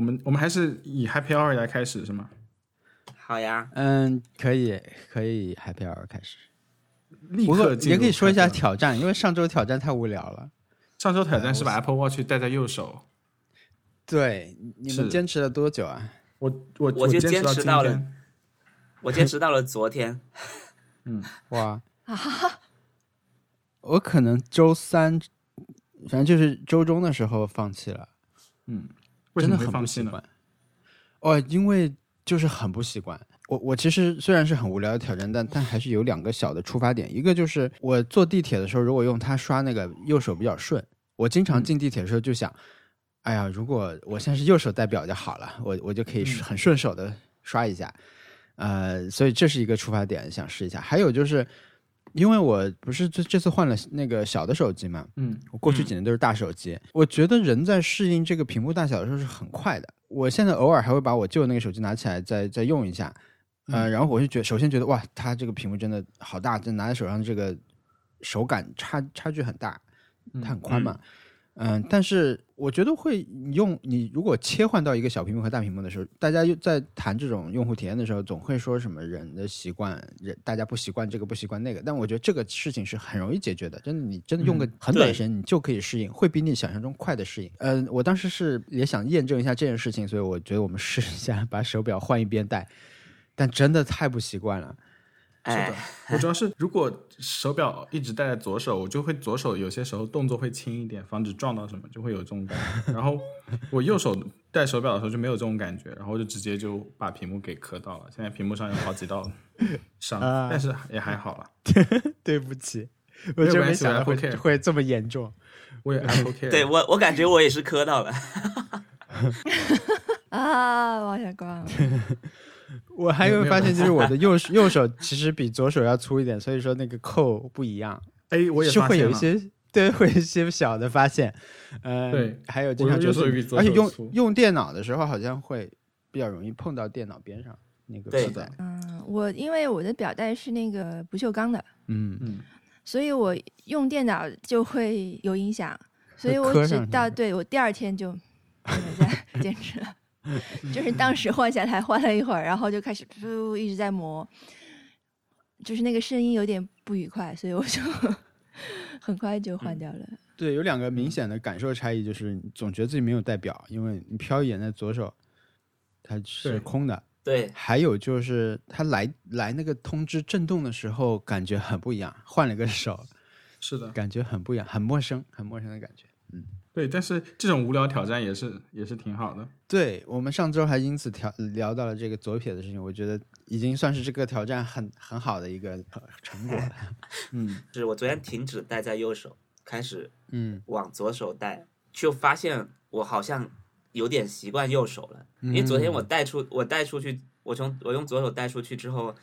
我们我们还是以 Happy Hour 来开始是吗？好呀，嗯，可以可以 Happy Hour 开始。立不过刻也可以说一下挑战，因为上周挑战太无聊了。上周挑战是把 Apple Watch 戴在右手，对，你们坚持了多久啊？我我我就坚坚持到了。我坚持到了昨天。嗯哇，我可能周三，反正就是周中的时候放弃了，嗯，为什么会真的很不放弃呢？习惯。哦，因为就是很不习惯。我我其实虽然是很无聊的挑战，但但还是有两个小的出发点。一个就是我坐地铁的时候，如果用它刷那个右手比较顺，我经常进地铁的时候就想，哎呀，如果我现在是右手戴表就好了，我我就可以很顺手的刷一下。呃，所以这是一个出发点，想试一下。还有就是，因为我不是这这次换了那个小的手机嘛，嗯，我过去几年都是大手机，我觉得人在适应这个屏幕大小的时候是很快的。我现在偶尔还会把我旧的那个手机拿起来再再用一下，呃，然后我就觉得，首先觉得哇，它这个屏幕真的好大，就拿在手上这个手感差差距很大，它很宽嘛。嗯，但是我觉得会用你如果切换到一个小屏幕和大屏幕的时候，大家又在谈这种用户体验的时候，总会说什么人的习惯，人大家不习惯这个不习惯那个。但我觉得这个事情是很容易解决的，真的，你真的用个很短对时间，你就可以适应，会比你想象中快的适应。嗯、我当时是也想验证一下这件事情，所以我觉得我们试一下把手表换一边戴，但真的太不习惯了。是的哎，，我主要是如果手表一直戴在左手，我就会左手有些时候动作会轻一点，防止撞到什么，就会有这种感觉。然后我右手戴手表的时候就没有这种感觉，然后就直接就把屏幕给磕到了。现在屏幕上有好几道 伤，啊但是也还好了。对不起，我真有关系我没想到会会这么严重。我也 Apple Care，对我我感觉我也是磕到了。啊，王小光，我还有发现，就是我的右手 右手其实比左手要粗一点，所以说那个扣不一样，哎，我也是发现了会有一些对，会有一些小的发现。呃，对，还有经常就是，而且用用电脑的时候，好像会比较容易碰到电脑边上那个对扣带。嗯，我因为我的表带是那个不锈钢的，嗯，嗯，所以我用电脑就会有影响，所以我只到对我第二天就没有再 坚持了，就是当时换下台换了一会儿，然后就开始噗一直在磨，就是那个声音有点不愉快，所以我就 很快就换掉了。对，有两个明显的感受差异，就是总觉得自己没有戴表，因为你飘一眼在左手，它是空的。对，还有就是它来来那个通知震动的时候，感觉很不一样，换了个手，是的，感觉很不一样，很陌生，很陌生的感觉。对，但是这种无聊挑战也是也是挺好的。对我们上周还因此调聊到了这个左撇的事情，我觉得已经算是这个挑战很很好的一个呃成果了。嗯是我昨天停止戴在右手，开始嗯往左手戴，就发现我好像有点习惯右手了。因为昨天我带出我带出去，我从我用左手带出去之后，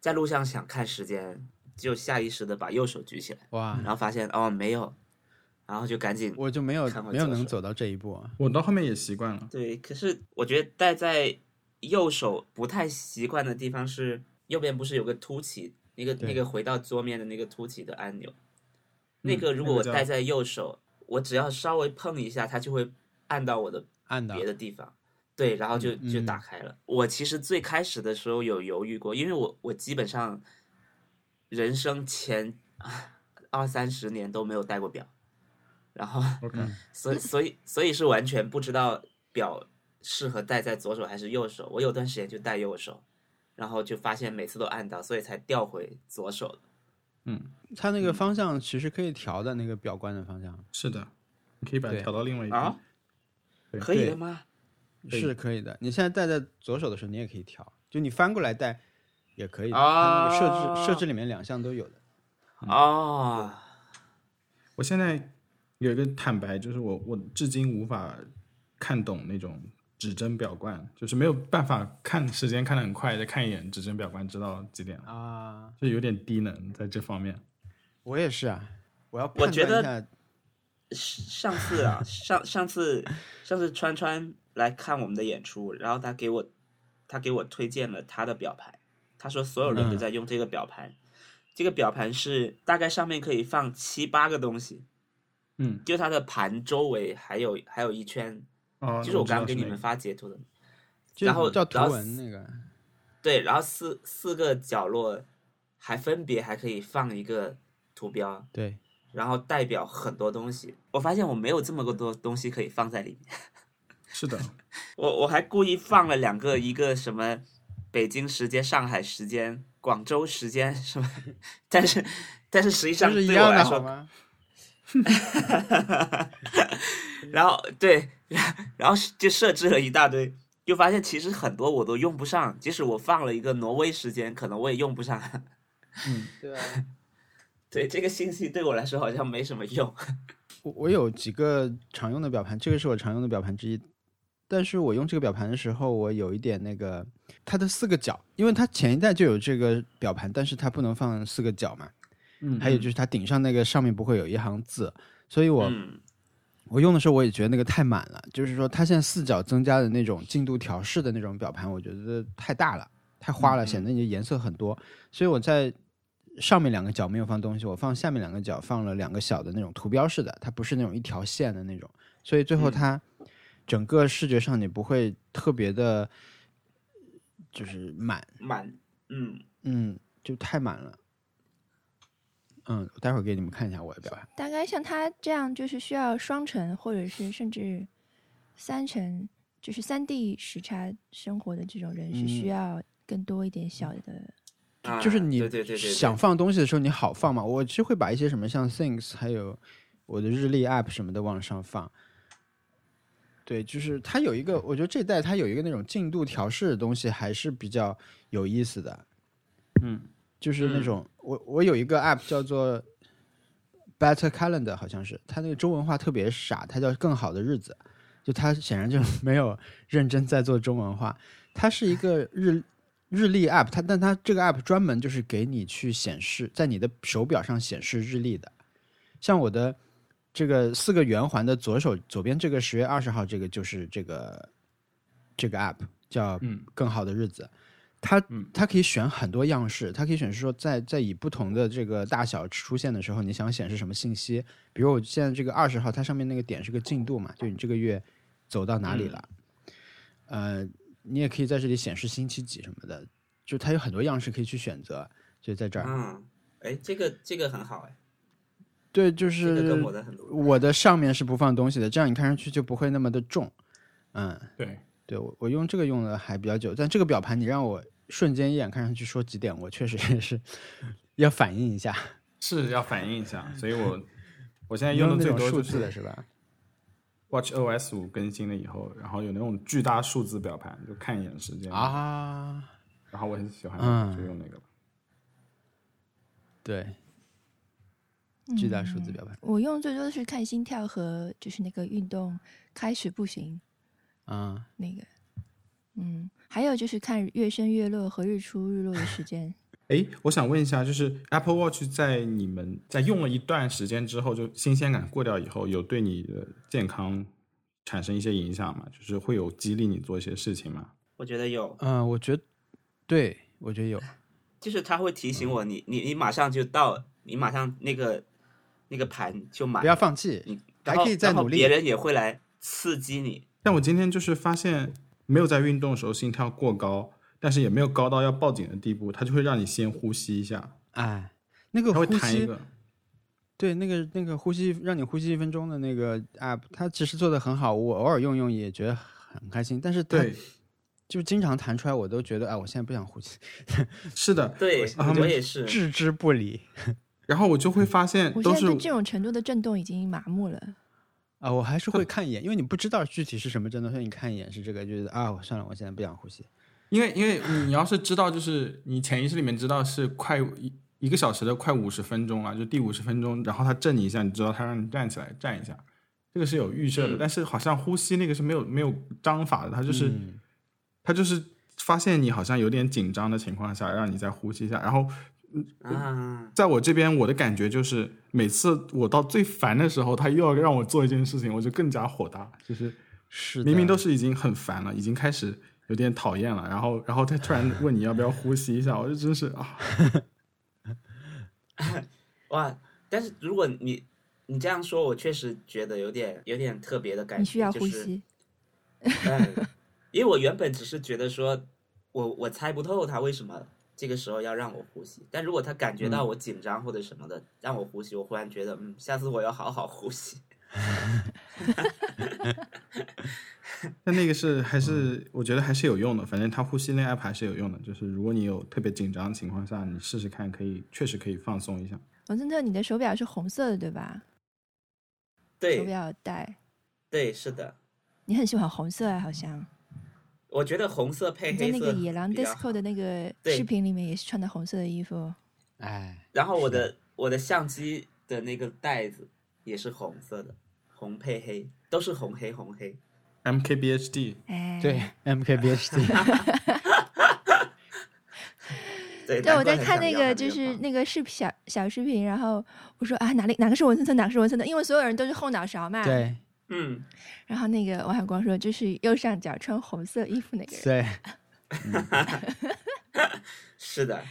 在路上想看时间，就下意识的把右手举起来，哇，然后发现哦没有，然后就赶紧我就没有没有能走到这一步啊。我到后面也习惯了。对，可是我觉得戴在右手不太习惯的地方是右边不是有个凸起，那个那个回到桌面的那个凸起的按钮，嗯那个如果我戴在右手，我只要稍微碰一下，它就会按到我的按到别的地方。对，然后就就嗯打开了。我其实最开始的时候有犹豫过，因为我我基本上人生前啊二三十年都没有戴过表，然后 OK，、所以所以所以是完全不知道表适合戴在左手还是右手。我有段时间就戴右手，然后就发现每次都按到，所以才调回左手的。嗯，它那个方向其实可以调的，那个表冠的方向是的，你可以把它调到另外一边。啊可以的吗？是可以的。你现在戴在左手的时候，你也可以调，就你翻过来戴也可以的。啊它那个设置设置里面两项都有的。啊，我现在有一个坦白，就是我我至今无法看懂那种指针表冠，就是没有办法看时间看得很快，再看一眼指针表冠知道几点了，啊，就有点低能在这方面。我也是啊，我要我觉得上次啊，上上次上次川川来看我们的演出，然后他给我他给我推荐了他的表盘，他说所有人都嗯在用这个表盘，这个表盘是大概上面可以放七八个东西，嗯，就它的盘周围还有还有一圈哦，就是我刚刚给你们发截图的，然后叫图然后文那个，对，然后四四个角落还分别还可以放一个图标，对，然后代表很多东西。我发现我没有这么多东西可以放在里面，是的，我我还故意放了两个，一个什么北京时间、上海时间、广州时间什么，但是但是实际上对我来说？然后对，然后就设置了一大堆，就发现其实很多我都用不上，即使我放了一个挪威时间，可能我也用不上。嗯，对啊。对这个信息对我来说好像没什么用。我我有几个常用的表盘，这个是我常用的表盘之一。但是我用这个表盘的时候，我有一点那个它的四个角，因为它前一代就有这个表盘，但是它不能放四个角嘛。嗯，还有就是它顶上那个上面不会有一行字，所以我、嗯。我用的时候我也觉得那个太满了，就是说它现在四角增加的那种进度调试的那种表盘，我觉得太大了，太花了，显得你的颜色很多。所以我在上面两个角没有放东西，我放下面两个角放了两个小的那种图标式的，它不是那种一条线的那种，所以最后嗯。它整个视觉上你不会特别的，就是满，满，嗯，嗯，就太满了。嗯，待会儿给你们看一下我的表盘。大概像他这样，就是需要双层或者是甚至三层，就是三 D 时差生活的这种人，是需嗯要更多一点小的。啊就是你对对对对对想放东西的时候，你好放嘛。我其实会把一些什么像 Things，还有我的日历 App 什么的往上放。对，就是它有一个，我觉得这代它有一个那种进度调试的东西，还是比较有意思的。嗯，就是那种、我我有一个 App 叫做 Better Calendar，好像是它那个中文化特别傻，它叫更好的日子。就它显然就 没有认真在做中文化，它是一个日日历 app，它但它这个 app 专门就是给你去显示在你的手表上显示日历的。像我的这个四个圆环的左手左边这个十月二十号这个就是这个这个 app 叫嗯更好的日子。嗯它它可以选很多样式，它可以选示说在在以不同的这个大小出现的时候，你想显示什么信息。比如我现在这个二十号，它上面那个点是个进度嘛，就你这个月走到哪里了。呃，你也可以在这里显示星期几什么的，就它有很多样式可以去选择，就在这儿。嗯，哎，这个这个很好哎，对，就是。我的上面是不放东西的，这样你看上去就不会那么的重。嗯，对，对我我用这个用的还比较久，但这个表盘你让我瞬间一眼看上去说几点，我确实也是 要反应一下。是要反应一下，所以我我现在用的最多就是字的是吧？Watch OS 五更新了以后，然后有那种巨大数字表盘，就看一眼时间，啊，然后我很喜欢，嗯。就用那个。对，巨大数字表盘。我用最多的是看心跳和就是那个运动开始步行啊，那个，嗯，还有就是看月升月落和日出日落的时间。哎，我想问一下，就是 Apple Watch 在你们在用了一段时间之后，就新鲜感过掉以后，有对你的健康产生一些影响吗？就是会有激励你做一些事情吗？我觉得有，嗯、我觉得，对我觉得有，就是它会提醒我，你你你马上就到，你马上那个那个盘就满不，要放弃，你还可以再努力别人也会来刺激你。但我今天就是发现，没有在运动的时候心跳过高，但是也没有高到要报警的地步，它就会让你先呼吸一下，哎，那个它会呼吸，弹一个。对，那个那个呼吸，让你呼吸一分钟的那个 app，它其实做的很好，我偶尔用用也觉得很开心，但是它对，就经常弹出来，我都觉得，哎，我现在不想呼吸，是的。对，我也是。置之不理 然后我就会发现都是我现在对这种程度的震动已经麻木了。啊，我还是会看一眼，因为你不知道具体是什么震动，所以你看一眼是这个，就是啊，我算了，我现在不想呼吸。因为因为你要是知道，就是你潜意识里面知道是快一一个小时的快五十分钟了，就第五十分钟，然后他震你一下，你知道他让你站起来站一下，这个是有预设的。嗯但是好像呼吸那个是没有没有章法的，他就是、嗯它就是发现你好像有点紧张的情况下，让你再呼吸一下。然后啊，在我这边，我的感觉就是每次我到最烦的时候，他又要让我做一件事情，我就更加火大，就是。是明明都是已经很烦了，已经开始有点讨厌了，然后然后他突然问你要不要呼吸一下，我就真是啊，哇！但是如果你你这样说，我确实觉得有点有点特别的感觉，你需要就是呼吸，嗯，因为我原本只是觉得说，我我猜不透他为什么这个时候要让我呼吸，但如果他感觉到我紧张或者什么的，让我呼吸，我忽然觉得，嗯，下次我要好好呼吸。但那个是还是我觉得还是有用的，反正他呼吸那 app 还是有用的。就是如果你有特别紧张的情况下，你试试看，可以确实可以放松一下。文森特，你的手表是红色的对吧？对手表带，对，是的，你很喜欢红色啊，好像我觉得红色配黑色那个野狼 disco 的那个视频里面也是穿的红色的衣服。哎，然后我的我的相机的那个袋子也是红色的，红配黑，都是红黑红黑。MKBHD 哎，对，MKBHD，对，对，我在看那个就是那个视频小小视频，然后我说啊哪里哪个是文森特，哪个是文森特，因为所有人都是后脑勺嘛。。对嗯，然后那个王小光说，就是右上角穿红色衣服那个人，对，是的，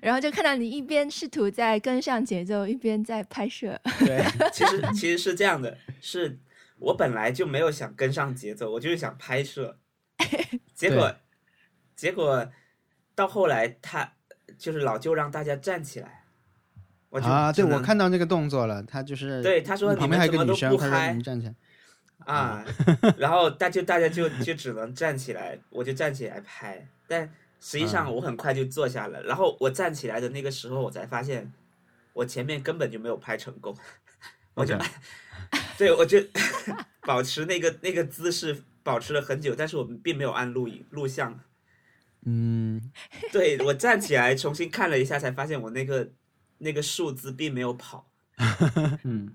然后就看到你一边试图在跟上节奏，一边在拍摄。对，其实其实是这样的，是我本来就没有想跟上节奏，我就是想拍摄，结果结果到后来他就是老舅让大家站起来，我就啊，对我看到那个动作了，他就是对他说你旁边还有你们个女生，他说怎么都不拍你们站起来，啊，然后大就大家就就只能站起来，我就站起来拍，但实际上我很快就坐下了。然后我站起来的那个时候，我才发现我前面根本就没有拍成功，我就 对我就 保持那个那个姿势保持了很久，但是我们并没有按录影录像。嗯，对我站起来重新看了一下，才发现我那个那个数字并没有跑。嗯，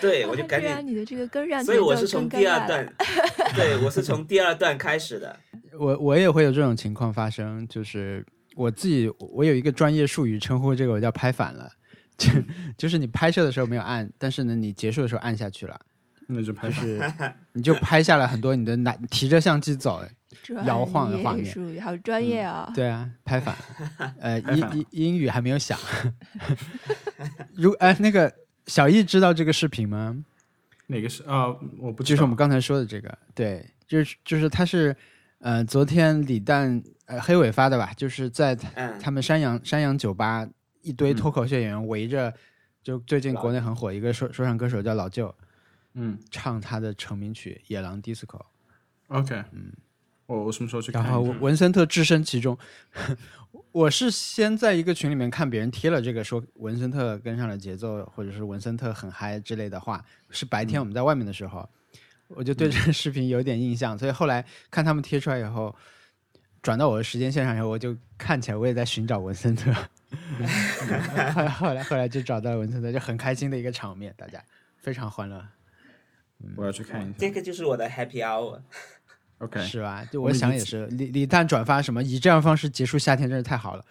对，我就赶紧，你的这个跟上所以我是从第二段，对我是从第二段开始的。我我也会有这种情况发生，就是我自己我有一个专业术语称呼这个，我叫拍反了，就就是你拍摄的时候没有按，但是呢你结束的时候按下去了，那就拍是你就拍下了很多你的拿提着相机走，专摇晃的业画面术语好专业啊、对啊，拍反，呃，英英英语还没有想。如哎，那个小易知道这个视频吗？哪个是啊？我不知道就是我们刚才说的这个，对，就是就是他是，呃，昨天李诞呃黑尾发的吧，就是在他们山羊山羊酒吧一堆嗯脱口秀演员围着，就最近国内很火一个说说唱歌手叫老舅，嗯唱他的成名曲《野狼 DISCO》，，OK，嗯，我我什么时候去看然后？文森特置身其中。我是先在一个群里面看别人贴了这个说文森特跟上了节奏，或者是文森特很嗨之类的话，是白天我们在外面的时候，我就对这个视频有点印象，所以后来看他们贴出来以后，转到我的时间线上以后，我就看起来我也在寻找文森特，后来后来后来就找到了文森特，就很开心的一个场面，大家非常欢乐，我要去看一下。这个就是我的 happy hour。OK，是吧？就我想也是，李李诞转发什么以这样方式结束夏天，真是太好了，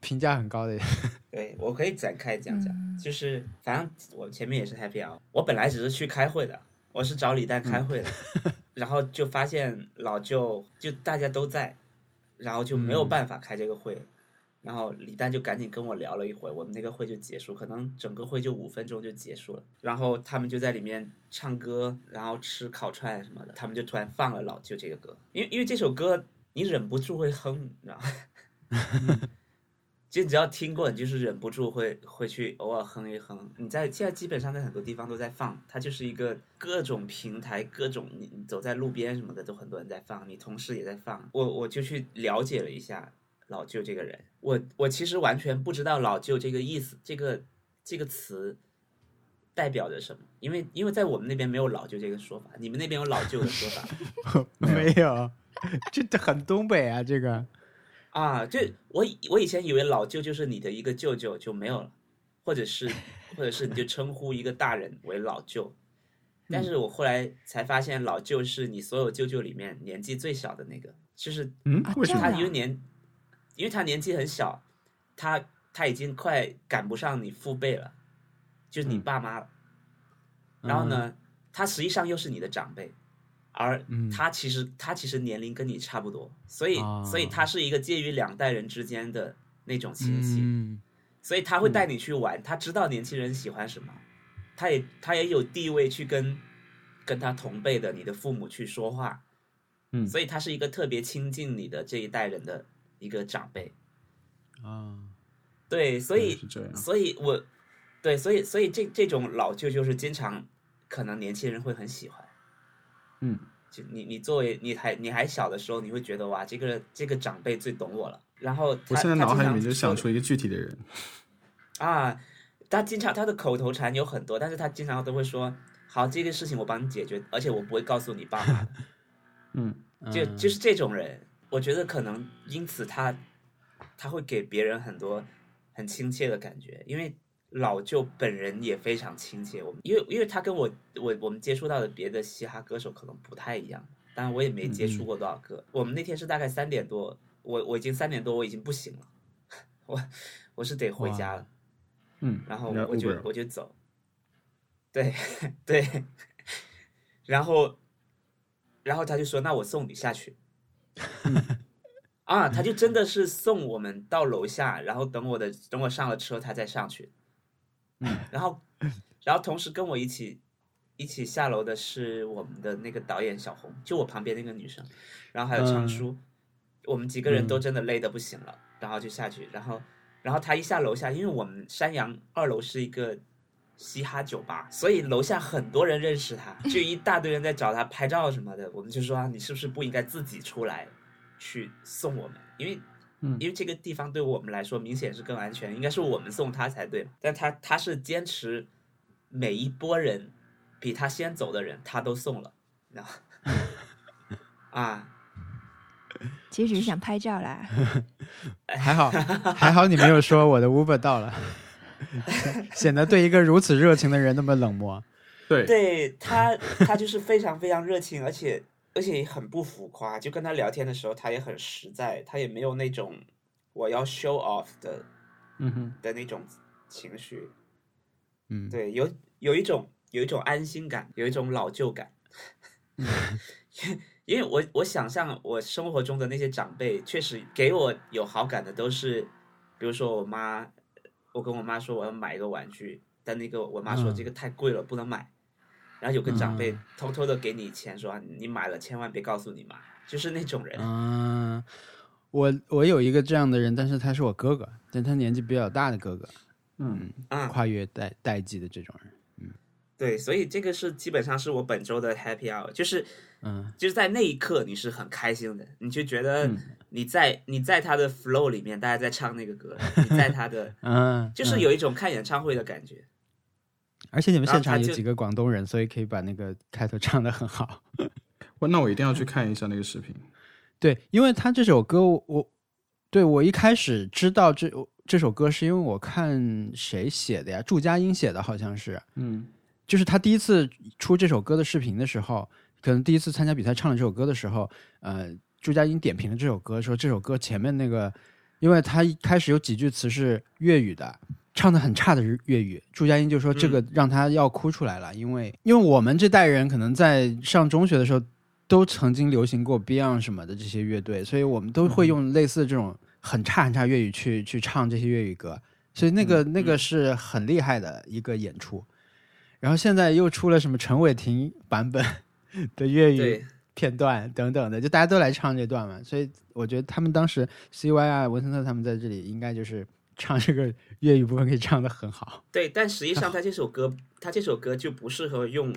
评价很高的。对我可以展开讲讲，嗯 就是反正我前面也是 happy hour，我本来只是去开会的，我是找李诞开会的，然后就发现老舅就大家都在，然后就没有办法开这个会，然后李诞就赶紧跟我聊了一会，我们那个会就结束，可能整个会就五分钟就结束了，然后他们就在里面唱歌，然后吃烤串什么的，他们就突然放了老舅这个歌，因为因为这首歌你忍不住会哼，你知道吗？就你只要听过，你就是忍不住会会去偶尔哼一哼。你在现在基本上在很多地方都在放，它就是一个各种平台、各种你走在路边什么的都很多人在放，你同事也在放。我我就去了解了一下老舅这个人，我我其实完全不知道老舅这个意思，这个这个词代表着什么，因为因为在我们那边没有老舅这个说法，你们那边有老舅的说法。没有，这这很东北啊，这个。啊，就我以我以前以为老舅就是你的一个舅舅就没有了，或者是或者是你就称呼一个大人为老舅，但是我后来才发现老舅是你所有舅舅里面年纪最小的那个，就是啊，嗯为什么？他因为年，因为他年纪很小，他他已经快赶不上你父辈了，就是你嗯爸妈了。然后呢，他实际上又是你的长辈，而嗯。他其实他其实年龄跟你差不多，所以哦所以他是一个介于两代人之间的那种亲戚，嗯。所以他会带你去玩，他知道年轻人喜欢什么，他也他也有地位去跟跟他同辈的你的父母去说话，嗯。所以他是一个特别亲近你的这一代人的一个长辈。啊，对，所以。所以我对，所以所以这这种老舅就是经常可能年轻人会很喜欢。嗯，就你你作为你还你还小的时候，你会觉得哇，这个这个长辈最懂我了。然后我现在脑海里面就想出一个具体的人。啊，他经常他的口头禅有很多，但是他经常都会说好这个事情我帮你解决，而且我不会告诉你爸妈的。嗯，就嗯就是这种人，我觉得可能因此他他会给别人很多很亲切的感觉，因为老舅本人也非常亲切。我们因为因为他跟我我我们接触到的别的嘻哈歌手可能不太一样，当然我也没接触过多少个。我们那天是大概三点多，我我已经三点多我已经不行了，我我是得回家了。嗯，然后我就我就走，对 对，然后然后他就说：“那我送你下去。” 啊，他就真的是送我们到楼下，然后等我的等我上了车，他再上去。嗯，然后然后同时跟我一起一起下楼的是我们的那个导演小红，就我旁边那个女生，然后还有常嗯叔，我们几个人都嗯真的累得不行了，然后就下去，然后然后他一下楼下，因为我们山羊二楼是一个嘻哈酒吧，所以楼下很多人认识他，就一大堆人在找他拍照什么的。我们就说、啊、你是不是不应该自己出来去送我们？因为嗯因为这个地方对我们来说明显是更安全，应该是我们送他才对。但他他是坚持每一波人比他先走的人他都送了，然后 啊。其实只是想拍照啦。还好还好你没有说我的 Uber 到了，显得对一个如此热情的人那么冷漠。对，对他，他就是非常非常热情，而且而且也很不浮夸。就跟他聊天的时候，他也很实在，他也没有那种我要 show off 的嗯哼，的那种情绪。嗯，对，有有一种有一种安心感，有一种老旧感。因为我我想象我生活中的那些长辈，确实给我有好感的都是，比如说我妈，我跟我妈说我要买一个玩具，但那个我妈说嗯这个太贵了，不能买。然后有个长辈嗯偷偷的给你钱，说啊你买了千万别告诉你妈，就是那种人。嗯，我我有一个这样的人，但是他是我哥哥，但他年纪比较大的哥哥，嗯，啊、跨越代代际的这种人。对，所以这个是基本上是我本周的 happy hour，就是嗯就是在那一刻你是很开心的，你就觉得嗯你在、你在他的 flow 里面，大家在唱那个歌，你在他的 嗯，就是嗯，有一种看演唱会的感觉。而且你们现场有几个广东人，所以可以把那个开头唱的很好。我那我一定要去看一下那个视频。对，因为他这首歌我，我对我一开始知道这这首歌是因为我看谁写的呀？祝佳音写的，好像是。嗯就是他第一次出这首歌的视频的时候，可能第一次参加比赛唱了这首歌的时候，呃，朱佳音点评了这首歌，说这首歌前面那个，因为他一开始有几句词是粤语的，唱的很差的粤语，朱佳音就说这个让他要哭出来了，因为因为我们这代人可能在上中学的时候都曾经流行过 Beyond 什么的这些乐队，所以我们都会用类似这种很差很差粤语去去唱这些粤语歌，所以那个、那个是很厉害的一个演出。然后现在又出了什么陈伟霆版本 的粤语，片段等等的，就大家都来唱这段嘛，所以我觉得他们当时 CY 啊、文森特他们在这里应该就是唱这个粤语部分可以唱的很好。对，但实际上他这首歌，他这首歌就不适合用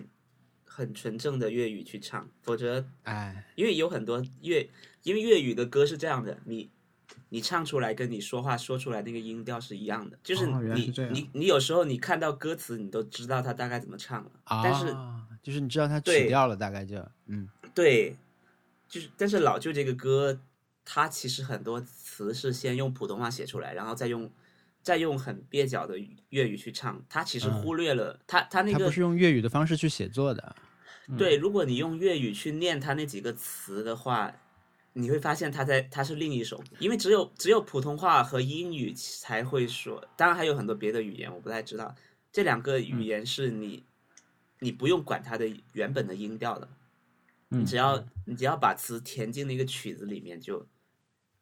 很纯正的粤语去唱，否则哎，因为有很多粤，因为粤语的歌是这样的，你你唱出来跟你说话说出来那个音调是一样的，就是你、你你有时候你看到歌词，你都知道他大概怎么唱了，啊，但是就是你知道他曲对调了，大概就嗯。对，就是但是老舅这个歌，它其实很多词是先用普通话写出来，然后再用再用很蹩脚的粤语去唱，他其实嗯。忽略了、他他那个他不是用粤语的方式去写作的。对，如果你用粤语去念他那几个词的话，你会发现它在它是另一首，因为只有只有普通话和英语才会说，当然还有很多别的语言我不太知道。这两个语言是你、你不用管它的原本的音调的，嗯你只要你只要把词填进那个曲子里面就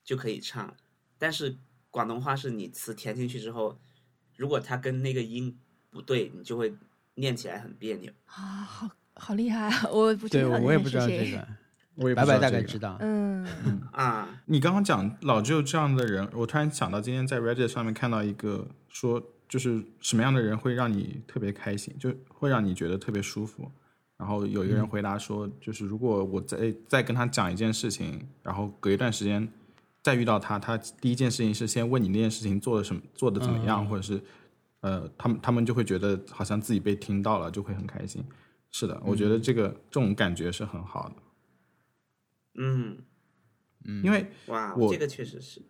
就可以唱。但是广东话是你词填进去之后，如果它跟那个音不对，你就会念起来很别扭。啊，好好厉害啊！我不知对，道我我也不知那是谁道这个。我也不白白知道大概知道。嗯，啊，你刚刚讲老舅这样的人，我突然想到今天在 Reddit 上面看到一个说，就是什么样的人会让你特别开心，就会让你觉得特别舒服。然后有一个人回答说，就是如果我再再跟他讲一件事情，然后隔一段时间再遇到他，他第一件事情是先问你那件事情做的什么，做的怎么样，或者是呃，他们他们就会觉得好像自己被听到了，就会很开心。是的，我觉得这个、这种感觉是很好的，嗯，因为哇，我这个确实是，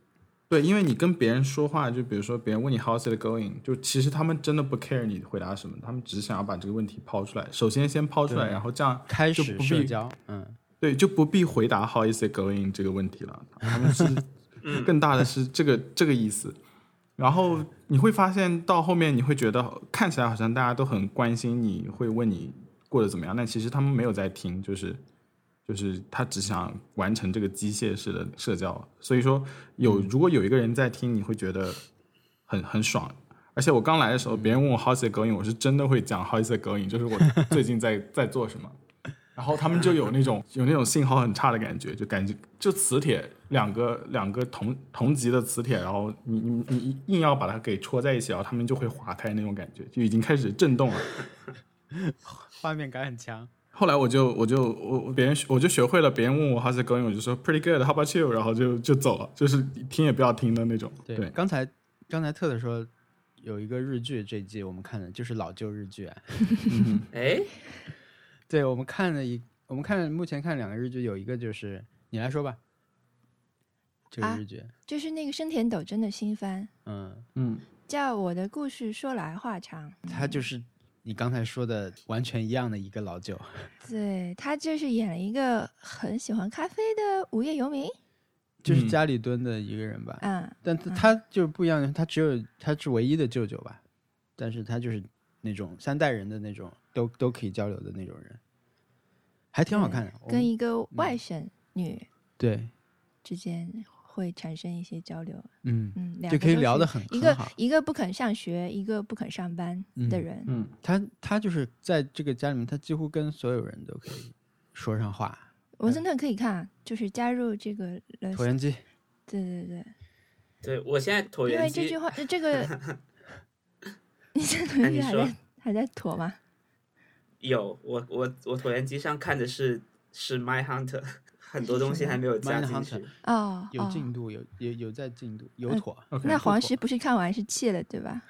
对，因为你跟别人说话，就比如说别人问你 how's it going，就其实他们真的不 care 你回答什么，他们只想要把这个问题抛出来。首先先抛出来，然后这样开始就不必社交，嗯，对就不必回答 how is it going 这个问题了。他们是 更大的是这个这个意思。然后你会发现到后面，你会觉得看起来好像大家都很关心你，会问你过得怎么样，但其实他们没有在听，就是就是他只想完成这个机械式的社交。所以说有如果有一个人在听，你会觉得很很爽。而且我刚来的时候，别人问我 how's it going，我是真的会讲 how's it going，就是我最近在 在做什么。然后他们就有那种有那种信号很差的感觉，就感觉就磁铁两个两个同同级的磁铁，然后你你你硬要把它给戳在一起，然后他们就会划开那种感觉，就已经开始震动了。画面感很强。后来我就我就我我别人我就学会了，别人问我 how's it going，我就说 pretty good，how about you，然后就就走了，就是听也不要听的那种。对，对，刚才刚才特特说有一个日剧，这一季我们看的就是老旧日剧、啊。哎，对，我们看了一，我们看目前看两个日剧，有一个就是你来说吧，这个啊日剧，就是那个生田斗真的新番，嗯，嗯，叫《我的故事说来话长》。他就是你刚才说的完全一样的一个老九，对他就是演了一个很喜欢咖啡的无业游民。就是嗯家里蹲的一个人吧。嗯，但他他就是不一样，他只有他是唯一的舅舅吧，但是他就是那种三代人的那种，都都可以交流的那种人，还挺好看的。跟一个外甥女对，之间会产生一些交流。嗯，嗯，两就可以聊得很一个很好一个不肯上学，一个不肯上班的嗯人。嗯，他他就是在这个家里面，他几乎跟所有人都可以说上话。文森特可以看，就是加入这个。椭圆机，对对对，对我现在椭圆机因为这句，话，呃这个 你现在椭圆机还在还在椭吗？有我我我椭圆机上看的是是 My Hunter，很多东西还没有加进 Hunter 去。哦，有哦进度，有有有在进度，有呃妥。OK，那黄不石不是看完是弃了对吧？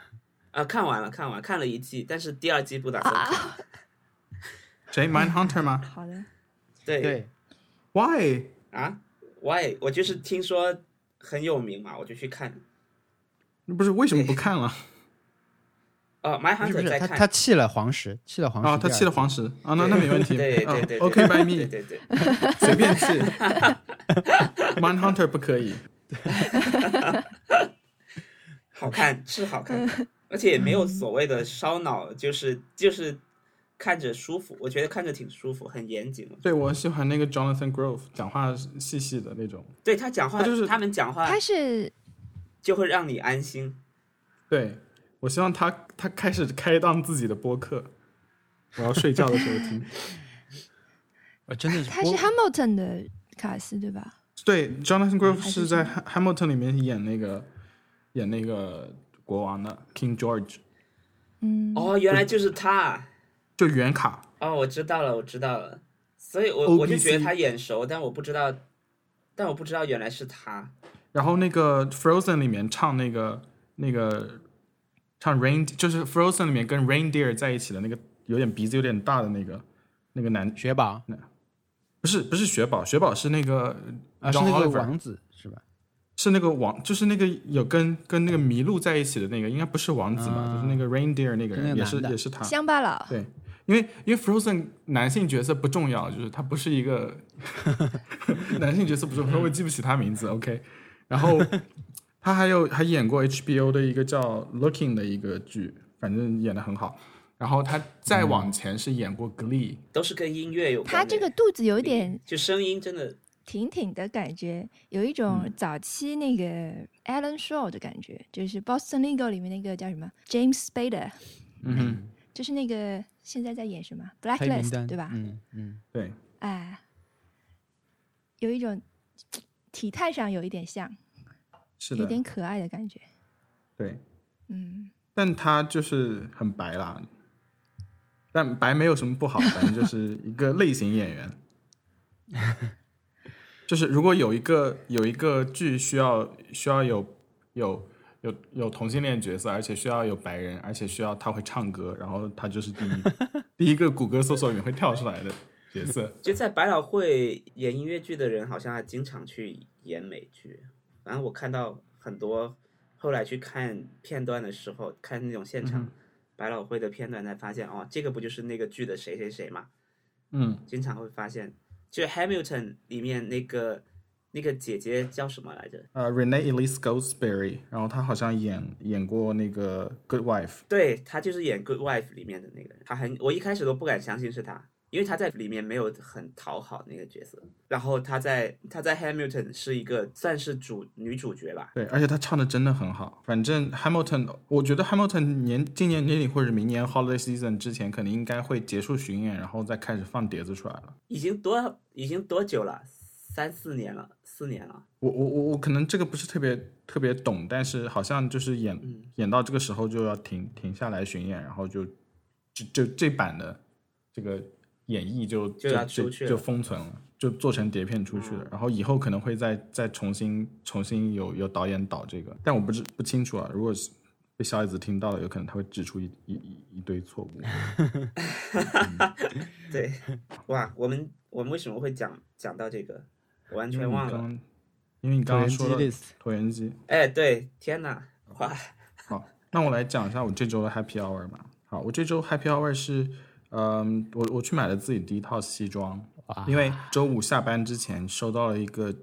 啊，看完了，看完看了一季，但是第二季不打算看。啊 谁 Mindhunter 吗好的，对对，？Why？啊，？Why？我就是听说很有名嘛，我就去看。那不是为什么不看了？哦，My Hunter 是，在看。他他弃了黄石，弃了黄石。啊，他弃了黄。石啊，那那没问题。对对对啊 OK by me，对对对，随便弃。Mindhunter 不可以。好看是好看，而且也没有所谓的烧脑，就是就是看着舒服，我觉得看着挺舒服，很严谨。对我喜欢那个 Jonathan Grove，讲话细细的那种。对他讲话，就是他们讲话他是就会让你安心。对我希望他他开始开一档自己的播客，我要睡觉的时候听。啊真的是他是 Hamilton 的卡斯对吧？对，Jonathan Grove 是是在 Ham- Hamilton 里面演那个演那个国王的 King George，嗯，哦，原来就是他。就原卡。哦，我知道了，我知道了。所以我我就觉得他眼熟，但我不知道，但我不知道原来是他。然后那个 Frozen 里面唱那个那个唱 Rain，就是 Frozen 里面跟 Reindeer 在一起的那个有点鼻子有点大的那个那个男，雪宝不是不是雪宝，雪宝是那个啊，是那个王子是吧？是那个王，就是那个有跟跟那个麋鹿在一起的那个，应该不是王子吧？啊就是那个 Reindeer 那个人，也是也是他。乡巴佬。对，因为因为 Frozen 男性角色不重要，就是他不是一个 男性角色不重要，我记不起他名字。OK，然后他还有还演过 HBO 的一个叫《Looking》的一个剧，反正演的很好。然后他再往前是演过 Glee，、都是跟音乐有关。他这个肚子有点就声音真的，挺挺的感觉，有一种嗯。早期那个 Alan Shaw 的感觉，就是《Boston Legal》里面那个叫什么？James Spader，嗯哼，就是那个现在在演什么？Blacklist 对吧？嗯嗯，对，哎，有一种体态上有一点像，是的，有点可爱的感觉。对，嗯，但他就是很白啦，但白没有什么不好，反正就是一个类型演员。就是如果有一个有一个剧需要需要有有有有同性恋角色，而且需要有白人，而且需要他会唱歌，然后他就是第一 第一个谷歌搜索里面会跳出来的角色。就在百老汇演音乐剧的人，好像还经常去演美剧。反正我看到很多后来去看片段的时候，看那种现场百老汇的片段，才发现哦，这个不就是那个剧的谁谁谁嘛？嗯，经常会发现，就 Hamilton 里面那个那个姐姐叫什么来着？呃，Renee Elise Goldsberry，然后她好像演演过那个 Good Wife。对她就是演《Good Wife》里面的那个人，她很，我一开始都不敢相信是她，因为他在里面没有很讨好那个角色，然后他在他在 Hamilton 是一个算是主女主角吧，对，而且他唱的真的很好。反正 Hamilton，我觉得 Hamilton 年今年年底或者明年 Holiday Season 之前，肯定应该会结束巡演，然后再开始放碟子出来了。已经多已经多久了？三四年了，四年了。我我我我可能这个不是特别特别懂，但是好像就是演、嗯演到这个时候就要停停下来巡演，然后就就就这版的这个演绎就就要出去了就封存了，就做成碟片出去了。然后以后可能会再再重新重新有有导演导这个，但我不知不清楚啊。如果是被小椅子听到了，有可能他会指出一一一一堆错误。对，哇，我们我们为什么会讲讲到这个？我完全忘了。刚因为你刚刚说了椭圆机，哎，对，天哪，哇，好，那我来讲一下我这周的 Happy Hour 吧。好，我这周 Happy Hour 是，嗯，我我去买了自己第一套西装，因为周五下班之前收到了一个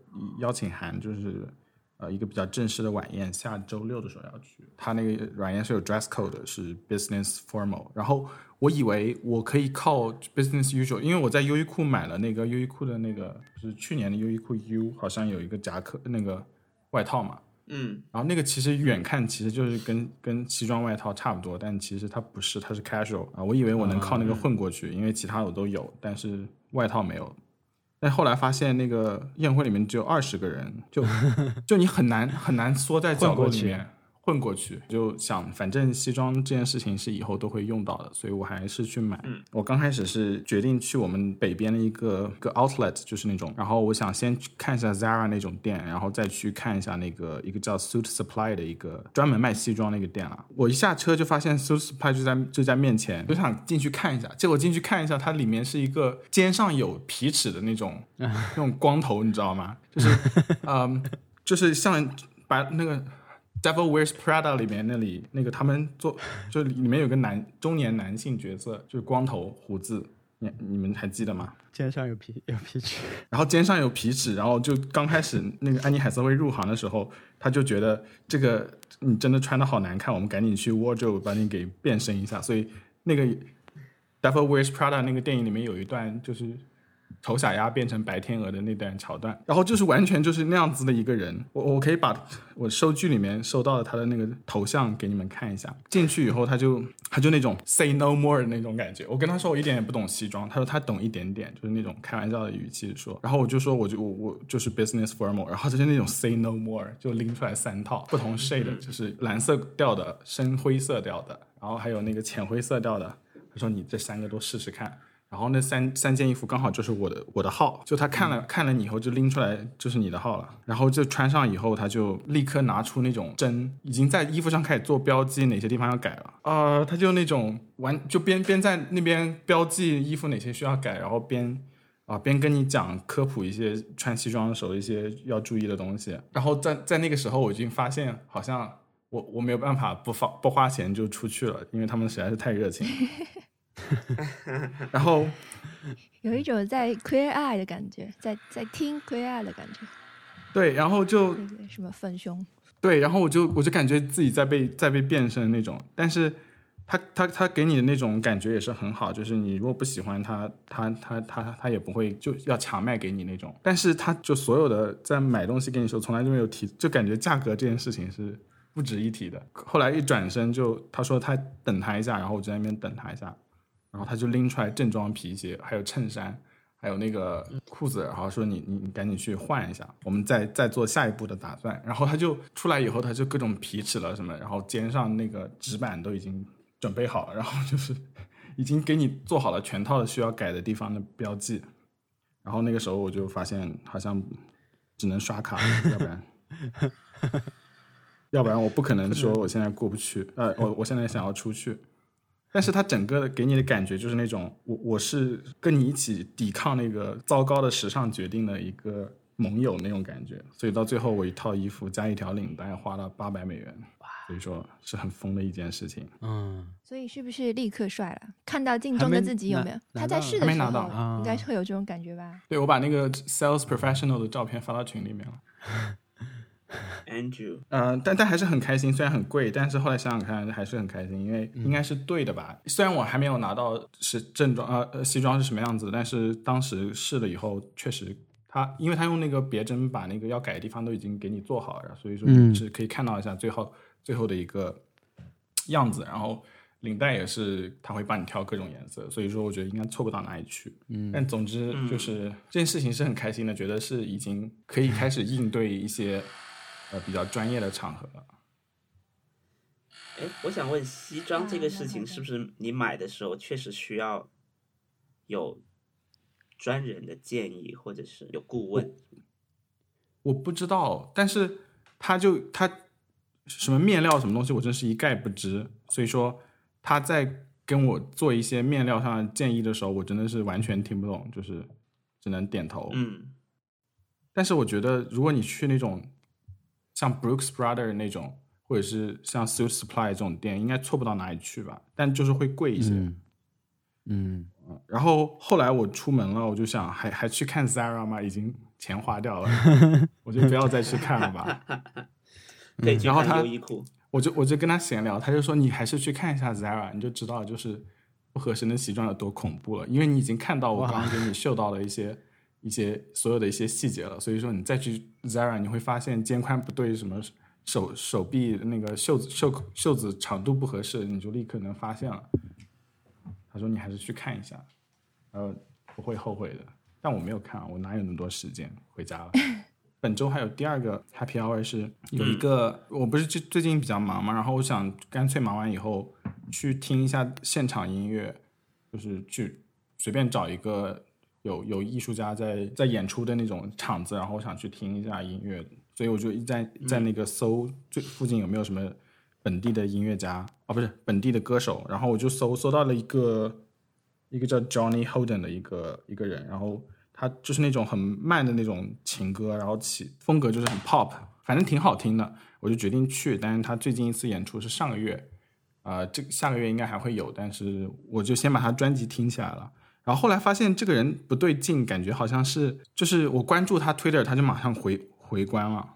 邀请函，就是呃一个比较正式的晚宴，下周六的时候要去。他那个晚宴是有 dress code 的，是 business formal。然后我以为我可以靠 business usual，因为我在优衣库买了那个优衣库的那个，就是去年的优衣库 U 好像有一个夹克那个外套嘛，嗯，然后那个其实远看其实就是跟跟西装外套差不多，但其实它不是，它是 casual 啊。我以为我能靠那个混过去，因为其他我都有，但是外套没有。但后来发现那个宴会里面只有二十个人，就就你很难很难缩在角落里面混过去。就想反正西装这件事情是以后都会用到的，所以我还是去买。我刚开始是决定去我们北边的一个一个 outlet，就是那种，然后我想先去看一下 Zara 那种店，然后再去看一下那个一个叫 Suit Supply 的一个专门卖西装那个店了。我一下车就发现 Suit Supply 就在就在面前，就想进去看一下。结果进去看一下，它里面是一个肩上有皮尺的那种 那种光头，你知道吗？就是嗯，就是像把那个。Devil Wears Prada 里面那里那个他们做 就里面有个男中年男性角色，就是光头胡子，你你们还记得吗？肩上有皮有皮尺，然后肩上有皮尺，然后就刚开始那个安妮海瑟薇入行的时候，他就觉得这个你真的穿的好难看，我们赶紧去 wardrobe 把你给变身一下。所以那个 Devil Wears Prada 那个电影里面有一段就是丑小鸭变成白天鹅的那段桥段，然后就是完全就是那样子的一个人。我我可以把我收据里面收到的他的那个头像给你们看一下。进去以后他就他就那种 say no more 的那种感觉。我跟他说我一点也不懂西装，他说他懂一点点，就是那种开玩笑的语气说。然后我就说我就我我就是 business formal，然后他就那种 say no more，就拎出来三套不同 shade，的就是蓝色调的、深灰色调的，然后还有那个浅灰色调的。他说你这三个都试试看。然后那三三件衣服刚好就是我的我的号，就他看了、看了你以后就拎出来就是你的号了，然后就穿上以后他就立刻拿出那种针，已经在衣服上开始做标记，哪些地方要改了。呃、他就那种完就边边在那边标记衣服哪些需要改，然后边啊边跟你讲科普一些穿西装的时候一些要注意的东西，然后在在那个时候我已经发现好像我我没有办法不花不花钱就出去了，因为他们实在是太热情了。然后 有一种在 Queer Eye 的感觉，在在听 Queer Eye 的感觉，对，然后就什么粉胸，对，然后我就我就感觉自己在被在被变身那种，但是他他他给你的那种感觉也是很好，就是你如果不喜欢他，他他他他也不会就要强卖给你那种，但是他就所有的在买东西给你的时候，从来就没有提，就感觉价格这件事情是不值一提的。后来一转身就他说他等他一下，然后我就在那边等他一下，然后他就拎出来正装皮鞋，还有衬衫。还有那个裤子，然后说你你你赶紧去换一下，我们再再做下一步的打算。然后他就出来以后，他就各种皮尺了什么，然后肩上那个纸板都已经准备好了，然后就是 已经给你做好了全套的需要改的地方的标记。然后那个时候我就发现好像只能刷卡，要不然 要不然我不可能说我现在过不去，呃，我我现在想要出去。但是它整个的给你的感觉就是那种，我我是跟你一起抵抗那个糟糕的时尚决定的一个盟友那种感觉，所以到最后我一套衣服加一条领带花了八百美元，所以说是很疯的一件事情。嗯，所以是不是立刻帅了？看到镜中的自己有没有？拿他在试的时还没拿到候应该是会有这种感觉吧？对我把那个 sales professional 的照片发到群里面了。Andrew，呃，但但还是很开心，虽然很贵，但是后来想想看还是很开心，因为应该是对的吧。虽然我还没有拿到是正装呃呃西装是什么样子，但是当时试了以后，确实他因为他用那个别针把那个要改的地方都已经给你做好了，所以说嗯。你是可以看到一下最后最后的一个样子，然后领带也是他会帮你挑各种颜色，所以说我觉得应该错不到哪里去。嗯，但总之就是、这件事情是很开心的，觉得是已经可以开始应对一些呃比较专业的场合了。哎，我想问，西装这个事情是不是你买的时候确实需要有专人的建议，或者是有顾问？我不知道，但是他就他什么面料什么东西，我真是一概不知。所以说他在跟我做一些面料上的建议的时候，我真的是完全听不懂，就是只能点头。嗯但是我觉得，如果你去那种像 Brooks Brothers 那种，或者是像 Suit Supply 这种店，应该错不到哪里去吧，但就是会贵一些。嗯嗯，然后后来我出门了，我就想还还去看 Zara 吗？已经钱花掉了，我就不要再去看了吧。然后他优衣库。我就我就跟他闲聊，他就说你还是去看一下 Zara，你就知道就是不合身的西装有多恐怖了，因为你已经看到我刚刚给你秀到的一些一些所有的一些细节了，所以说你再去 Zara，你会发现肩宽不对，什么手手臂那个袖子袖口袖子长度不合适，你就立刻能发现了。他说你还是去看一下，呃，不会后悔的。但我没有看啊，我哪有那么多时间回家了。本周还有第二个 Happy Hour 是有一个，我不是最最近比较忙嘛，然后我想干脆忙完以后去听一下现场音乐，就是去随便找一个有有艺术家在在演出的那种场子，然后我想去听一下音乐，所以我就一在在那个搜最附近有没有什么本地的音乐家？哦，不是本地的歌手，然后我就搜搜到了一个一个叫 Johnny Holden 的一个一个人，然后他就是那种很慢的那种情歌，然后起风格就是很 pop，反正挺好听的，我就决定去。但是他最近一次演出是上个月，呃，这下个月应该还会有，但是我就先把他专辑听起来了。然后后来发现这个人不对劲，感觉好像是就是我关注他 Twitter，他就马上回回关了。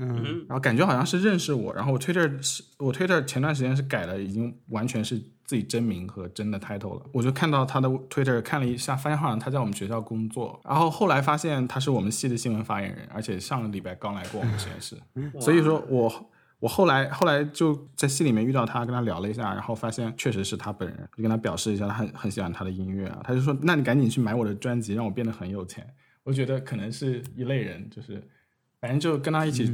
嗯然后感觉好像是认识我，然后我 Twitter 是我 Twitter 前段时间是改了，已经完全是自己真名和真的 title 了。我就看到他的 Twitter 看了一下，发现好像他在我们学校工作，然后后来发现他是我们系的新闻发言人，而且上个礼拜刚来过我们实验室，所以说我。我后来后来就在戏里面遇到他，跟他聊了一下，然后发现确实是他本人，就跟他表示一下，他很很喜欢他的音乐啊。他就说：“那你赶紧去买我的专辑，让我变得很有钱。”我觉得可能是一类人，就是反正就跟他一起、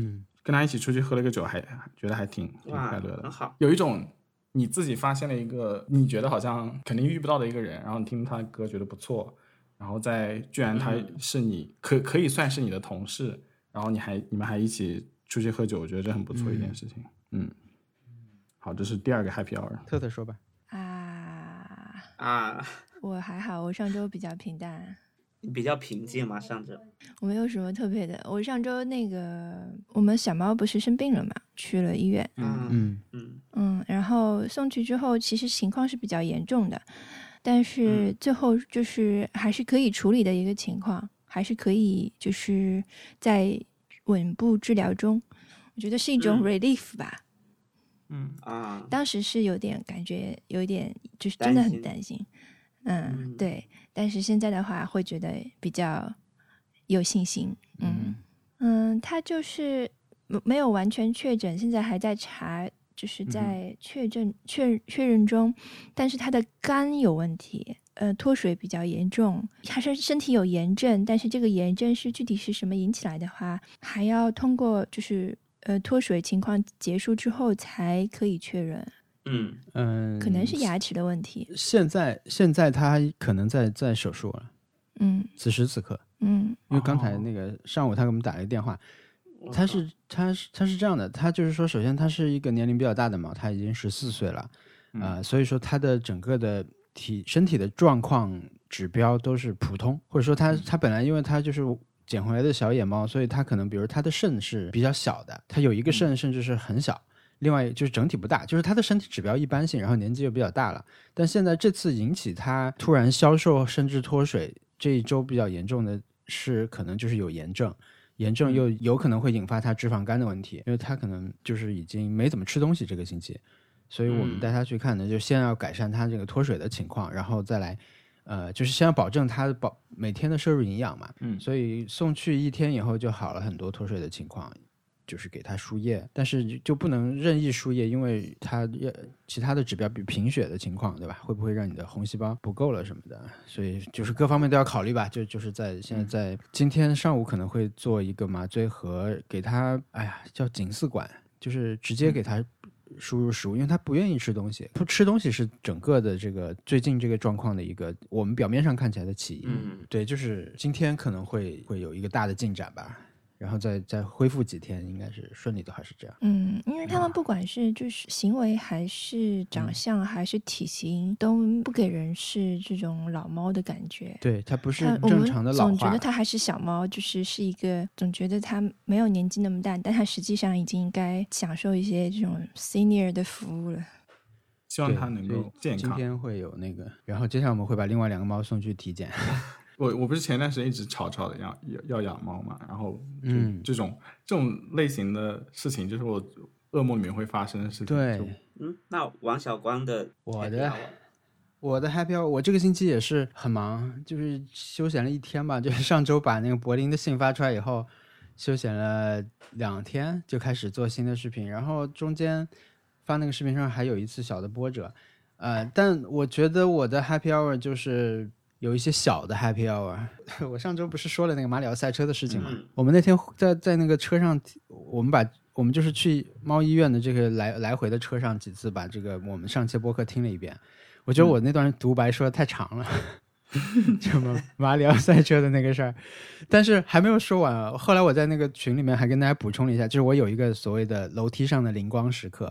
跟他一起出去喝了个酒，还觉得还挺挺快乐的很。好。有一种你自己发现了一个你觉得好像肯定遇不到的一个人，然后你听他的歌觉得不错，然后再居然他嗯是你、可可以算是你的同事，然后你还你们还一起出去喝酒，我觉得这很不错一件事情。嗯，好，这是第二个 Happy Hour。特特说吧。啊，啊，我还好，我上周比较平淡，比较平静嘛，上周。我没有什么特别的。我上周那个我们小猫不是生病了嘛，去了医院，嗯嗯嗯嗯，然后送去之后，其实情况是比较严重的，但是嗯最后就是还是可以处理的一个情况，还是可以就是在稳步治疗中，我觉得是一种嗯。relief 吧。嗯，啊，当时是有点感觉，有一点就是真的很担心。担心，嗯，嗯。对。但是现在的话，会觉得比较有信心，嗯嗯，他就是没没有完全确诊，现在还在查，就是在确诊确确认中，但是他的肝有问题，呃脱水比较严重，他是身体有炎症，但是这个炎症是具体是什么引起来的话，还要通过就是呃脱水情况结束之后才可以确认，嗯。嗯，可能是牙齿的问题。现在现在他可能在在手术了，嗯。此时此刻，嗯。因为刚才哦。那个上午他给我们打了一个电话，他是他是他是这样的，他就是说，首先他是一个年龄比较大的嘛，他已经十四岁了，啊、所以说他的整个的体身体的状况指标都是普通，或者说他他本来因为他就是捡回来的小野猫，所以他可能比如他的肾是比较小的，他有一个肾甚至是很小。另外就是整体不大，就是他的身体指标一般性，然后年纪又比较大了。但现在这次引起他突然消瘦甚至脱水，这一周比较严重的是可能就是有炎症，炎症又有可能会引发他脂肪肝的问题，因为他可能就是已经没怎么吃东西这个星期，所以我们嗯带他去看呢，就先要改善他这个脱水的情况，然后再来。呃，就是先要保证他保每天的摄入营养嘛，嗯所以送去一天以后就好了很多脱水的情况，就是给他输液，但是就就不能任意输液，因为他要其他的指标，比如贫血的情况，对吧？会不会让你的红细胞不够了什么的？所以就是各方面都要考虑吧。就就是在现在在今天上午可能会做一个麻醉和给他，哎呀，叫颈饲管，就是直接给他。输入食物，因为他不愿意吃东西，不吃东西是整个的这个最近这个状况的一个我们表面上看起来的起因。嗯对，就是今天可能会会有一个大的进展吧，然后再再恢复几天，应该是顺利的还是这样。嗯，因为他们不管是就是行为还是长相还是体型，都不给人是这种老猫的感觉。对，它不是正常的老化总觉得，它还是小猫，就是是一个总觉得它没有年纪那么大，但它实际上已经应该享受一些这种 senior 的服务了。希望它能够健康。今天会有那个，然后接下来我们会把另外两个猫送去体检。我我不是前段时间一直吵吵的要要要养猫嘛，然后嗯这种、这种类型的事情，就是我噩梦里面会发生的事情。对嗯，那王小光的我的我的 happy hour，我这个星期也是很忙，就是休闲了一天吧。就是上周把那个柏林的信发出来以后，休闲了两天，就开始做新的视频。然后中间发那个视频上还有一次小的波折，呃，但我觉得我的 happy hour 就是有一些小的 happy hour。我上周不是说了那个马里奥赛车的事情吗？嗯我们那天在在那个车上，我们把我们就是去猫医院的这个来来回的车上几次，把这个我们上期播客听了一遍。我觉得我那段独白说的太长了，什么马里奥赛车的那个事儿，但是还没有说完啊。后来我在那个群里面还跟大家补充了一下，就是我有一个所谓的楼梯上的灵光时刻。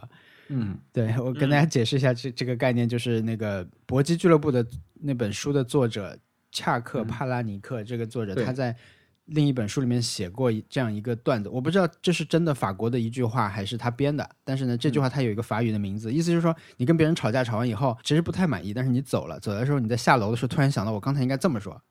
嗯对我跟大家解释一下这这个概念，就是那个搏击俱乐部的那本书的作者恰克帕拉尼克这个作者，对。他在另一本书里面写过这样一个段子，我不知道这是真的法国的一句话还是他编的，但是呢，这句话它有一个法语的名字，意思就是说你跟别人吵架吵完以后，其实不太满意，但是你走了，走的时候你在下楼的时候突然想到我刚才应该这么说，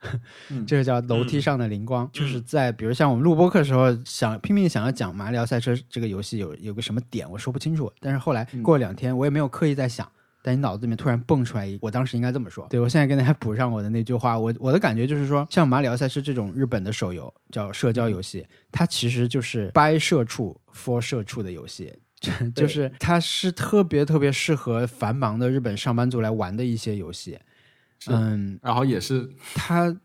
嗯这个叫楼梯上的灵光，就是在比如像我们录播课的时候想拼命想要讲马里奥赛车这个游戏有有个什么点我说不清楚，但是后来过了两天我也没有刻意在想。但你脑子里面突然蹦出来一，我当时应该这么说。对我现在跟大家补上我的那句话，我我的感觉就是说，像马里奥赛车这种日本的手游叫社交游戏，它其实就是 by 社畜 for 社畜的游戏，就是它是特别特别适合繁忙的日本上班族来玩的一些游戏。嗯，然后也是它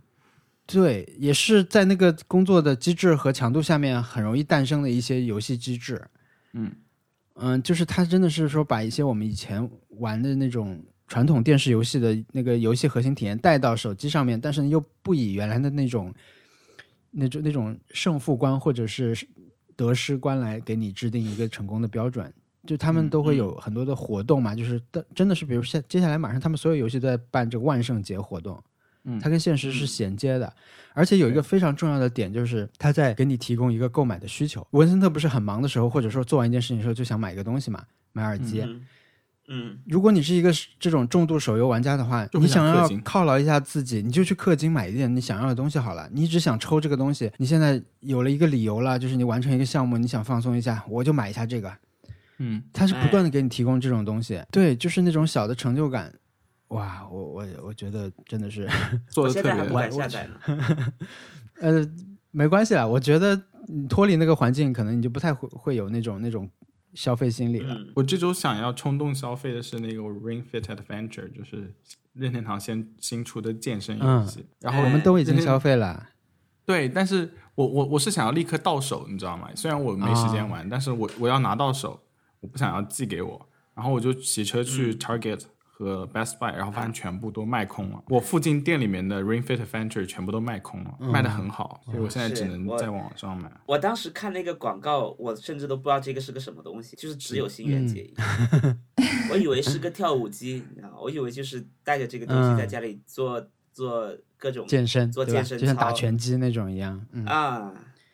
对也是在那个工作的机制和强度下面很容易诞生的一些游戏机制。嗯嗯，就是它真的是说把一些我们以前玩的那种传统电视游戏的那个游戏核心体验带到手机上面，但是又不以原来的那种那种那种胜负观或者是得失观来给你制定一个成功的标准。就他们嗯都会有很多的活动嘛，就是的真的是，比如下接下来马上他们所有游戏都在办这个万圣节活动，嗯它跟现实是衔接的，而且有一个非常重要的点，就是它在给你提供一个购买的需求。文森特不是很忙的时候，或者说做完一件事情的时候，就想买一个东西嘛，买耳机。嗯嗯如果你是一个这种重度手游玩家的话，你想要犒劳一下自己，你就去氪金买一点你想要的东西好了。你只想抽这个东西，你现在有了一个理由了，就是你完成一个项目，你想放松一下，我就买一下这个。嗯它是不断的给你提供这种东西，对，就是那种小的成就感。哇，我我我觉得真的是，做的特别我现在还不敢下载呢。呃，没关系啦。我觉得你脱离那个环境，可能你就不太会会有那种那种消费心理了。嗯我这周想要冲动消费的是那个 Ring Fit Adventure，就是任天堂先新出的健身游嗯戏，然后我们都已经消费了。对，但是我我我是想要立刻到手，你知道吗？虽然我没时间玩，但是我我要拿到手，我不想要寄给我，然后我就骑车去 Target 和 Best Buy，然后发现全部都卖空了。我附近店里面的 Ring Fit Adventure 全部都卖空了，卖的很好，所以我现在只能在网上买。我当时看那个广告，我甚至都不知道这个是个什么东西，就是只有新垣结衣，我以为是个跳舞机，你知道吗？我以为就是带着这个东西在家里做、做各种健身？做健身就像打拳击那种一样。嗯，啊，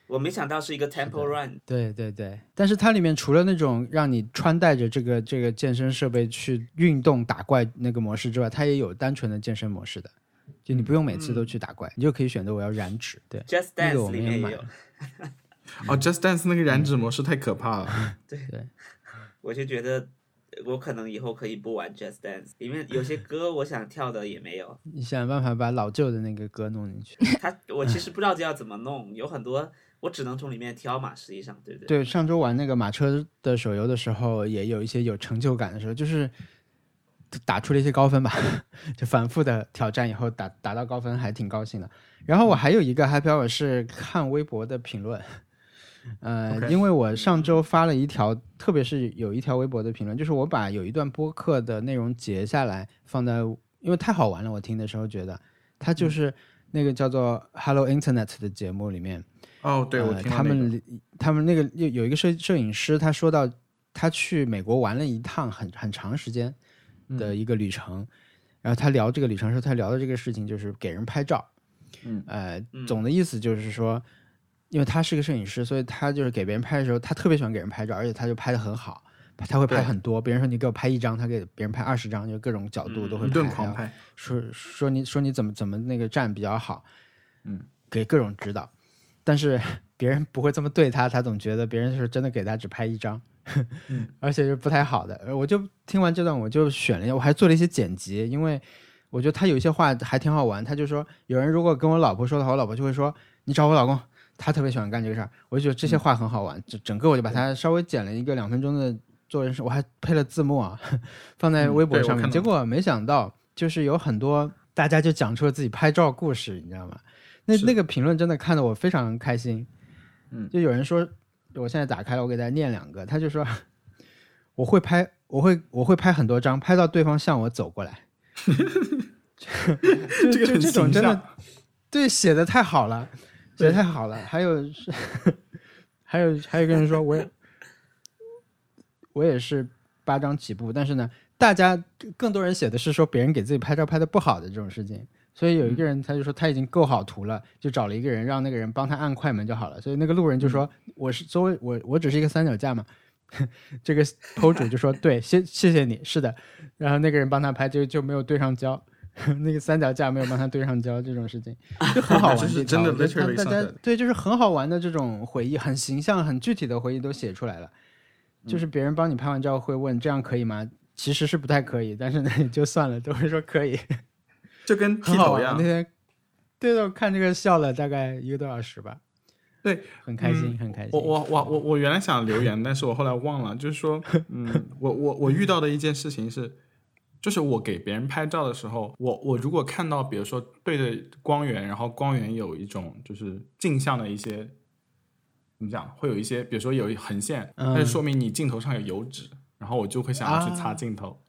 我没想到是一个 Temple Run，对对对。但是它里面除了那种让你穿戴着这个这个健身设备去运动打怪那个模式之外，它也有单纯的健身模式的。就你不用每次都去打怪，你就可以选择我要燃脂。对，Just 那个我 Dance 们也买里面也有了。哦，Just Dance 那个燃脂模式太可怕了。对对我就觉得我可能以后可以不玩 Just Dance，里面有些歌我想跳的也没有。你想办法把老旧的那个歌弄进去。他我其实不知道这要怎么弄，有很多我只能从里面挑嘛，实际上对不对？对，上周玩那个马车的手游的时候，也有一些有成就感的时候，就是打出了一些高分吧，就反复的挑战以后打打到高分，还挺高兴的。然后我还有一个 happy hour 是看微博的评论，呃因为我上周发了一条，特别是有一条微博的评论，就是我把有一段播客的内容截下来放在，因为太好玩了，我听的时候觉得它就是那个叫做 Hello Internet 的节目里面。哦，对，我呃听那个。他们他们那个有有一个摄摄影师，他说到他去美国玩了一趟很很长时间嗯。的一个旅程，然后他聊这个旅程的时候，他聊的这个事情就是给人拍照，嗯。呃，嗯。总的意思就是说，因为他是个摄影师，所以他就是给别人拍的时候，他特别喜欢给人拍照，而且他就拍的很好。他会拍很多，别人说你给我拍一张，他给别人拍二十张，就各种角度都会一拍，还有顿狂拍。说说你说你怎么怎么那个站比较好，嗯，给各种指导，但是 别人不会这么对他，他总觉得别人是真的给他只拍一张，嗯 而且是不太好的。呃我就听完这段，我就选了一下，我还做了一些剪辑，因为我觉得他有一些话还挺好玩。他就说，有人如果跟我老婆说的话，我老婆就会说你找我老公，他特别喜欢干这个事儿。我就觉得这些话很好玩，整整个我就把它稍微剪了一个两分钟的做人事，我还配了字幕啊，放在嗯微博上面。结果没想到，就是有很多大家就讲出了自己拍照故事，你知道吗？那那个评论真的看得我非常开心。嗯就有人说，我现在打开了，我给大家念两个，他就说 我会拍，我会我会拍很多张，拍到对方向我走过来。就这个很就这种真的，对写的太好了，写的太好了。还有是，还有还有一个人说，我也我也是八张起步，但是呢，大家更多人写的是说别人给自己拍照拍的不好的这种事情。所以有一个人他就说他已经构好图了，就找了一个人让那个人帮他按快门就好了。所以那个路人就说：“我是作为我我只是一个三脚架嘛。”这个 PO 主就说：“对，谢谢谢你，是的。”然后那个人帮他拍就就没有对上焦，那个三脚架没有帮他对上焦，这种事情 就很好玩。这是真的大家对，就是很好玩的这种回忆，很形象、很具体的回忆都写出来了。就是别人帮你拍完照会问这样可以吗？其实是不太可以，但是呢就算了，都会说可以，就跟剃。头一样那。天对的，我看这个笑了大概一个多小时吧。对，很开心，很开心。我我我我我原来想留 言，但是我后来忘了。就是说，嗯，我我我遇到的一件事情是，就是我给别人拍照的时候，我我如果看到，比如说对着光源，然后光源有一种就是镜像的一些怎么讲，会有一些，比如说有一横线，嗯那就说明你镜头上有油脂，然后我就会想要去擦啊镜头。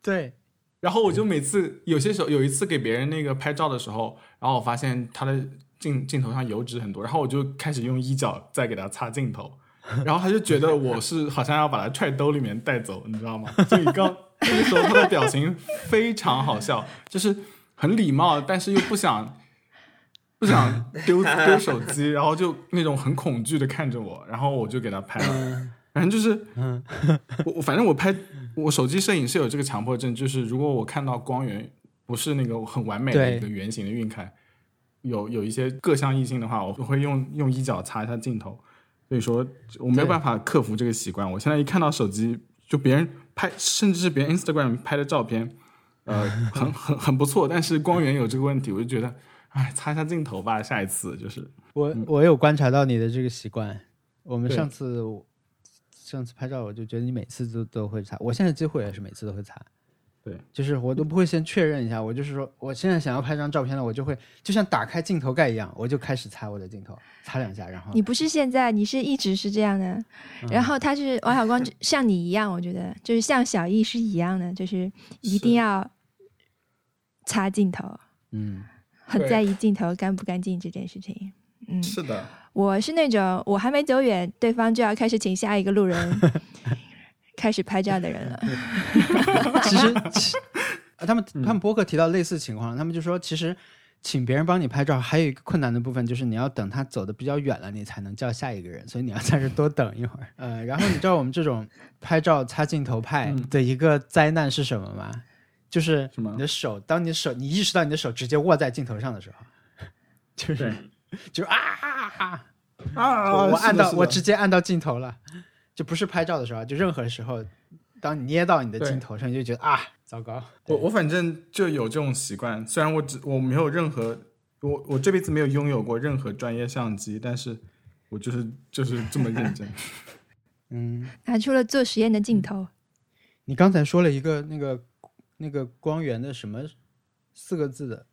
对，然后我就每次有些时候有一次给别人那个拍照的时候，然后我发现他的镜镜头上油脂很多，然后我就开始用衣角在给他擦镜头，然后他就觉得我是好像要把他揣兜里面带走，你知道吗？所以刚那个时候他的表情非常好笑，就是很礼貌，但是又不想不想 丢丢手机，然后就那种很恐惧的看着我，然后我就给他拍了。反正就是，我我反正我拍我手机摄影是有这个强迫症，就是如果我看到光源不是那个很完美的一个圆形的晕开，有有一些各项异性的话，我会用用衣角擦一下镜头。所以说我没有办法克服这个习惯。我现在一看到手机，就别人拍，甚至是别人 Instagram 拍的照片，呃，很 很很不错，但是光源有这个问题，我就觉得，哎，擦一下镜头吧，下一次就是。我我有观察到你的这个习惯。我们上次上次拍照，我就觉得你每次都都会擦，我现在几乎也是每次都会擦。对，就是我都不会先确认一下，我就是说，我现在想要拍张照片了，我就会就像打开镜头盖一样，我就开始擦我的镜头，擦两下，然后你不是现在，你是一直是这样的。嗯 然后他是王小光，像你一样，我觉得就是像小易是一样的，就是一定要擦镜头，嗯很在意镜头干不干净这件事情。嗯，是的，我是那种我还没走远，对方就要开始请下一个路人 开始拍照的人了。其实，他们他们博客提到类似情况，他们就说，其实请别人帮你拍照，还有一个困难的部分就是你要等他走的比较远了，你才能叫下一个人，所以你要在这多等一会儿。呃，然后你知道我们这种拍照擦镜头派嗯的一个灾难是什么吗？就是什么你的手，当你的手你意识到你的手直接握在镜头上的时候，就是对就是啊啊啊！啊我我按到我直直接按到镜头了，就不是拍照的时候啊，就任何时候，当你捏到你的镜头上，你就觉得啊，糟糕。我我反正就有这种习惯，虽然我只我没有任何我我这辈子没有拥有过任何专业相机，但是我就是就是这么认真。嗯，拿出了做实验的镜头，你刚才说了一个那个那个光源的什么四个字的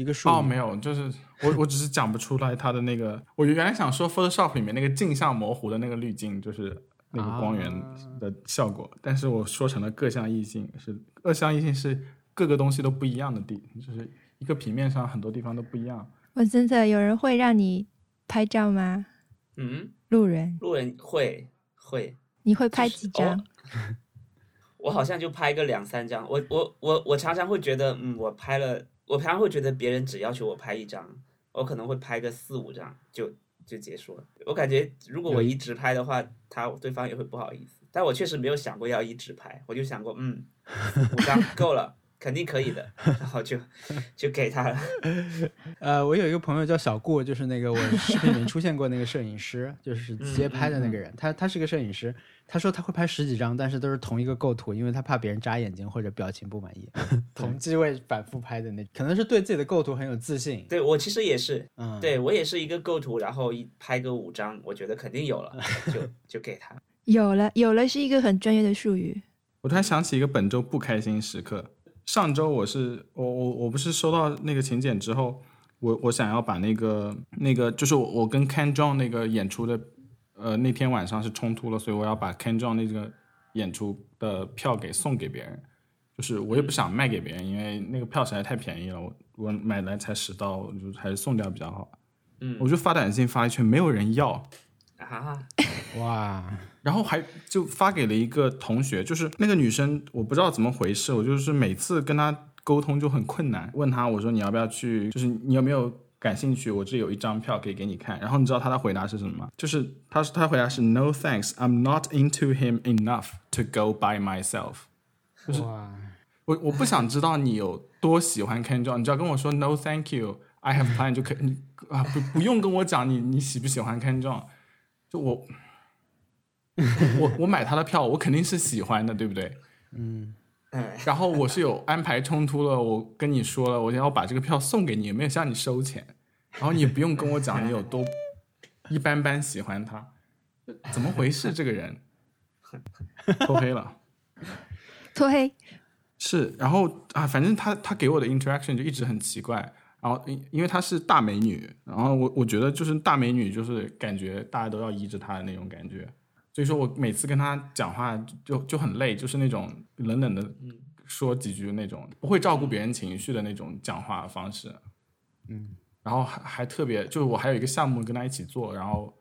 一个术语哦，没有，就是我我只是讲不出来它的那个，我原来想说 Photoshop 里面那个镜像模糊的那个滤镜，就是那个光源啊的效果，但是我说成了各项异性，是各项异性是各个东西都不一样的地，就是一个平面上很多地方都不一样。我森特，有人会让你拍照吗？嗯，路人，路人会会，你会拍几张？哦 我好像就拍个两三张。我我我我常常会觉得，嗯，我拍了，我平常会觉得别人只要求我拍一张，我可能会拍个四五张就就结束了。我感觉如果我一直拍的话，他对方也会不好意思。但我确实没有想过要一直拍，我就想过，嗯，五张 够了，肯定可以的，然后就就给他了。呃，我有一个朋友叫小顾，就是那个我视频里面出现过那个摄影师，就是街拍的那个人。他他是个摄影师，他说他会拍十几张，但是都是同一个构图，因为他怕别人眨眼睛或者表情不满意。同机位反复拍的那，可能是对自己的构图很有自信。对我其实也是，嗯，对我也是一个构图，然后一拍个五张，我觉得肯定有了，就就给他。有了，有了是一个很专业的术语。我突然想起一个本周不开心时刻。上周我是我我我不是收到那个请柬之后，我我想要把那个那个就是我我跟 Ken John 那个演出的，呃那天晚上是冲突了，所以我要把 Ken John 那个演出的票给送给别人。就是我也不想卖给别人，因为那个票实在太便宜了，我我买来才十刀，我就还是送掉比较好。嗯我就发短信发一圈，没有人要。啊，哇，然后还就发给了一个同学，就是那个女生，我不知道怎么回事，我就是每次跟她沟通就很困难，问她我说你要不要去，就是你有没有感兴趣？我这有一张票可以给你看。然后你知道她的回答是什么吗？就是她她回答是 No thanks, I'm not into him enough to go by myself。就是，我我不想知道你有多喜欢 Ken John，你只要跟我说 No thank you, I have plan 就可以，你啊不不用跟我讲你你喜不喜欢 Ken John，就我我我买他的票，我肯定是喜欢的，对不对？嗯，哎，然后我是有安排冲突了，我跟你说了，我要把这个票送给你，也没有向你收钱，然后你也不用跟我讲你有多一般般喜欢他，怎么回事？这个人脱黑了。脱黑，是，然后啊，反正他他给我的 interaction 就一直很奇怪，然后因因为她是大美女，然后我我觉得就是大美女就是感觉大家都要依着她的那种感觉，所以说我每次跟他讲话就就很累，就是那种冷冷的说几句那种不会照顾别人情绪的那种讲话方式，嗯，然后还还特别就是我还有一个项目跟他一起做，然后。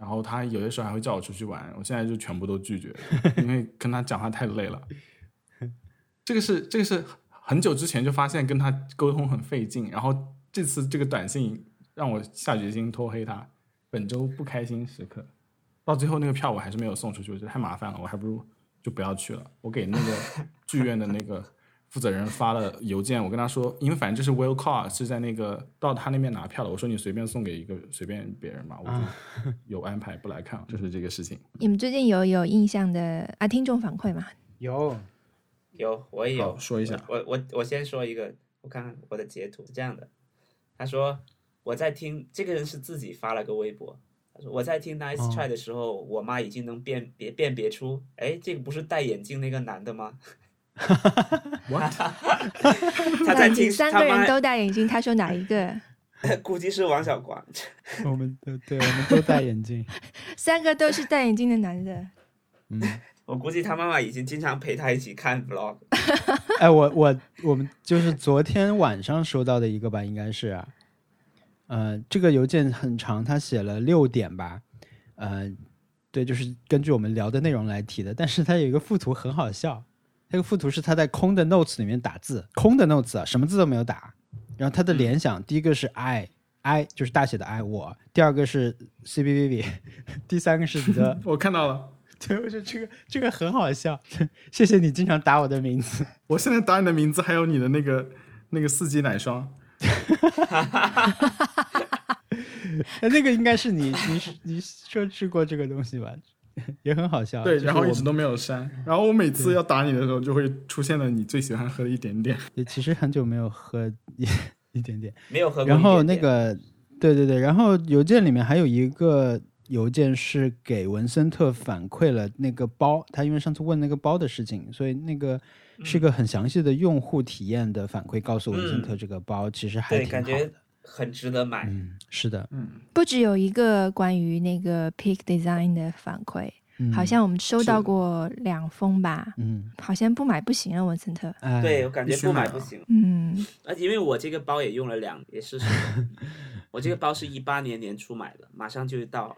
然后他有的时候还会叫我出去玩，我现在就全部都拒绝，因为跟他讲话太累了。这个是这个是很久之前就发现跟他沟通很费劲，然后这次这个短信让我下决心拖黑他。本周不开心时刻，到最后那个票我还是没有送出去，我觉得太麻烦了，我还不如就不要去了。我给那个剧院的那个负责人发了邮件，我跟他说，因为反正这是 will call 是在那个到他那边拿票的，我说你随便送给一个随便别人吧，我就有安排不来看了，就是这个事情。你们最近有有印象的啊？听众反馈吗？有，有我也有说一下我我我先说一个，我看看我的截图是这样的，他说我在听，这个人是自己发了个微博，我在听 Nice 哦 Try 的时候，我妈已经能辨别辨别出，哎，这个不是戴眼镜那个男的吗？哈哈哈哈哈他在听三个人都戴眼镜，他说哪一个？估计是王小光。我们都对，我们都戴眼镜。三个都是戴眼镜的男的。嗯，我估计他妈妈已经经常陪他一起看 vlog。哎，我我我们就是昨天晚上收到的一个吧，应该是，呃，这个邮件很长，他写了六点吧，呃，对，就是根据我们聊的内容来提的，但是他有一个附图很好笑，那个附图是他在空的 notes 里面打字，空的 notes 啊，什么字都没有打，然后他的联想，第一个是 I I 就是大写的 I 我，第二个是 C B B B，第三个是你的 我看到了，对，我觉得这个这个很好笑，谢谢你经常打我的名字。我现在打你的名字，还有你的那个那个四季奶霜。哎，那个应该是你你你设置过这个东西吧？也很好笑。对，就是我然后一直都没有删。然后我每次要打你的时候，就会出现了你最喜欢喝的一点点。也其实很久没有喝一一点点。没有喝过然后那个，对对对，然后邮件里面还有一个邮件是给文森特反馈了那个包，他因为上次问那个包的事情，所以那个是一个很详细的用户体验的反馈，告诉文森特这个包其实还对，挺好感觉的。很值得买。嗯，是的，嗯，不只有一个关于那个 Peak Design 的反馈，嗯好像我们收到过两封吧，嗯，好像不买不行啊，文森特。哎，对，我感觉不买不行。嗯，而且因为我这个包也用了两，也是我这个包是一八年年初买的，马上就到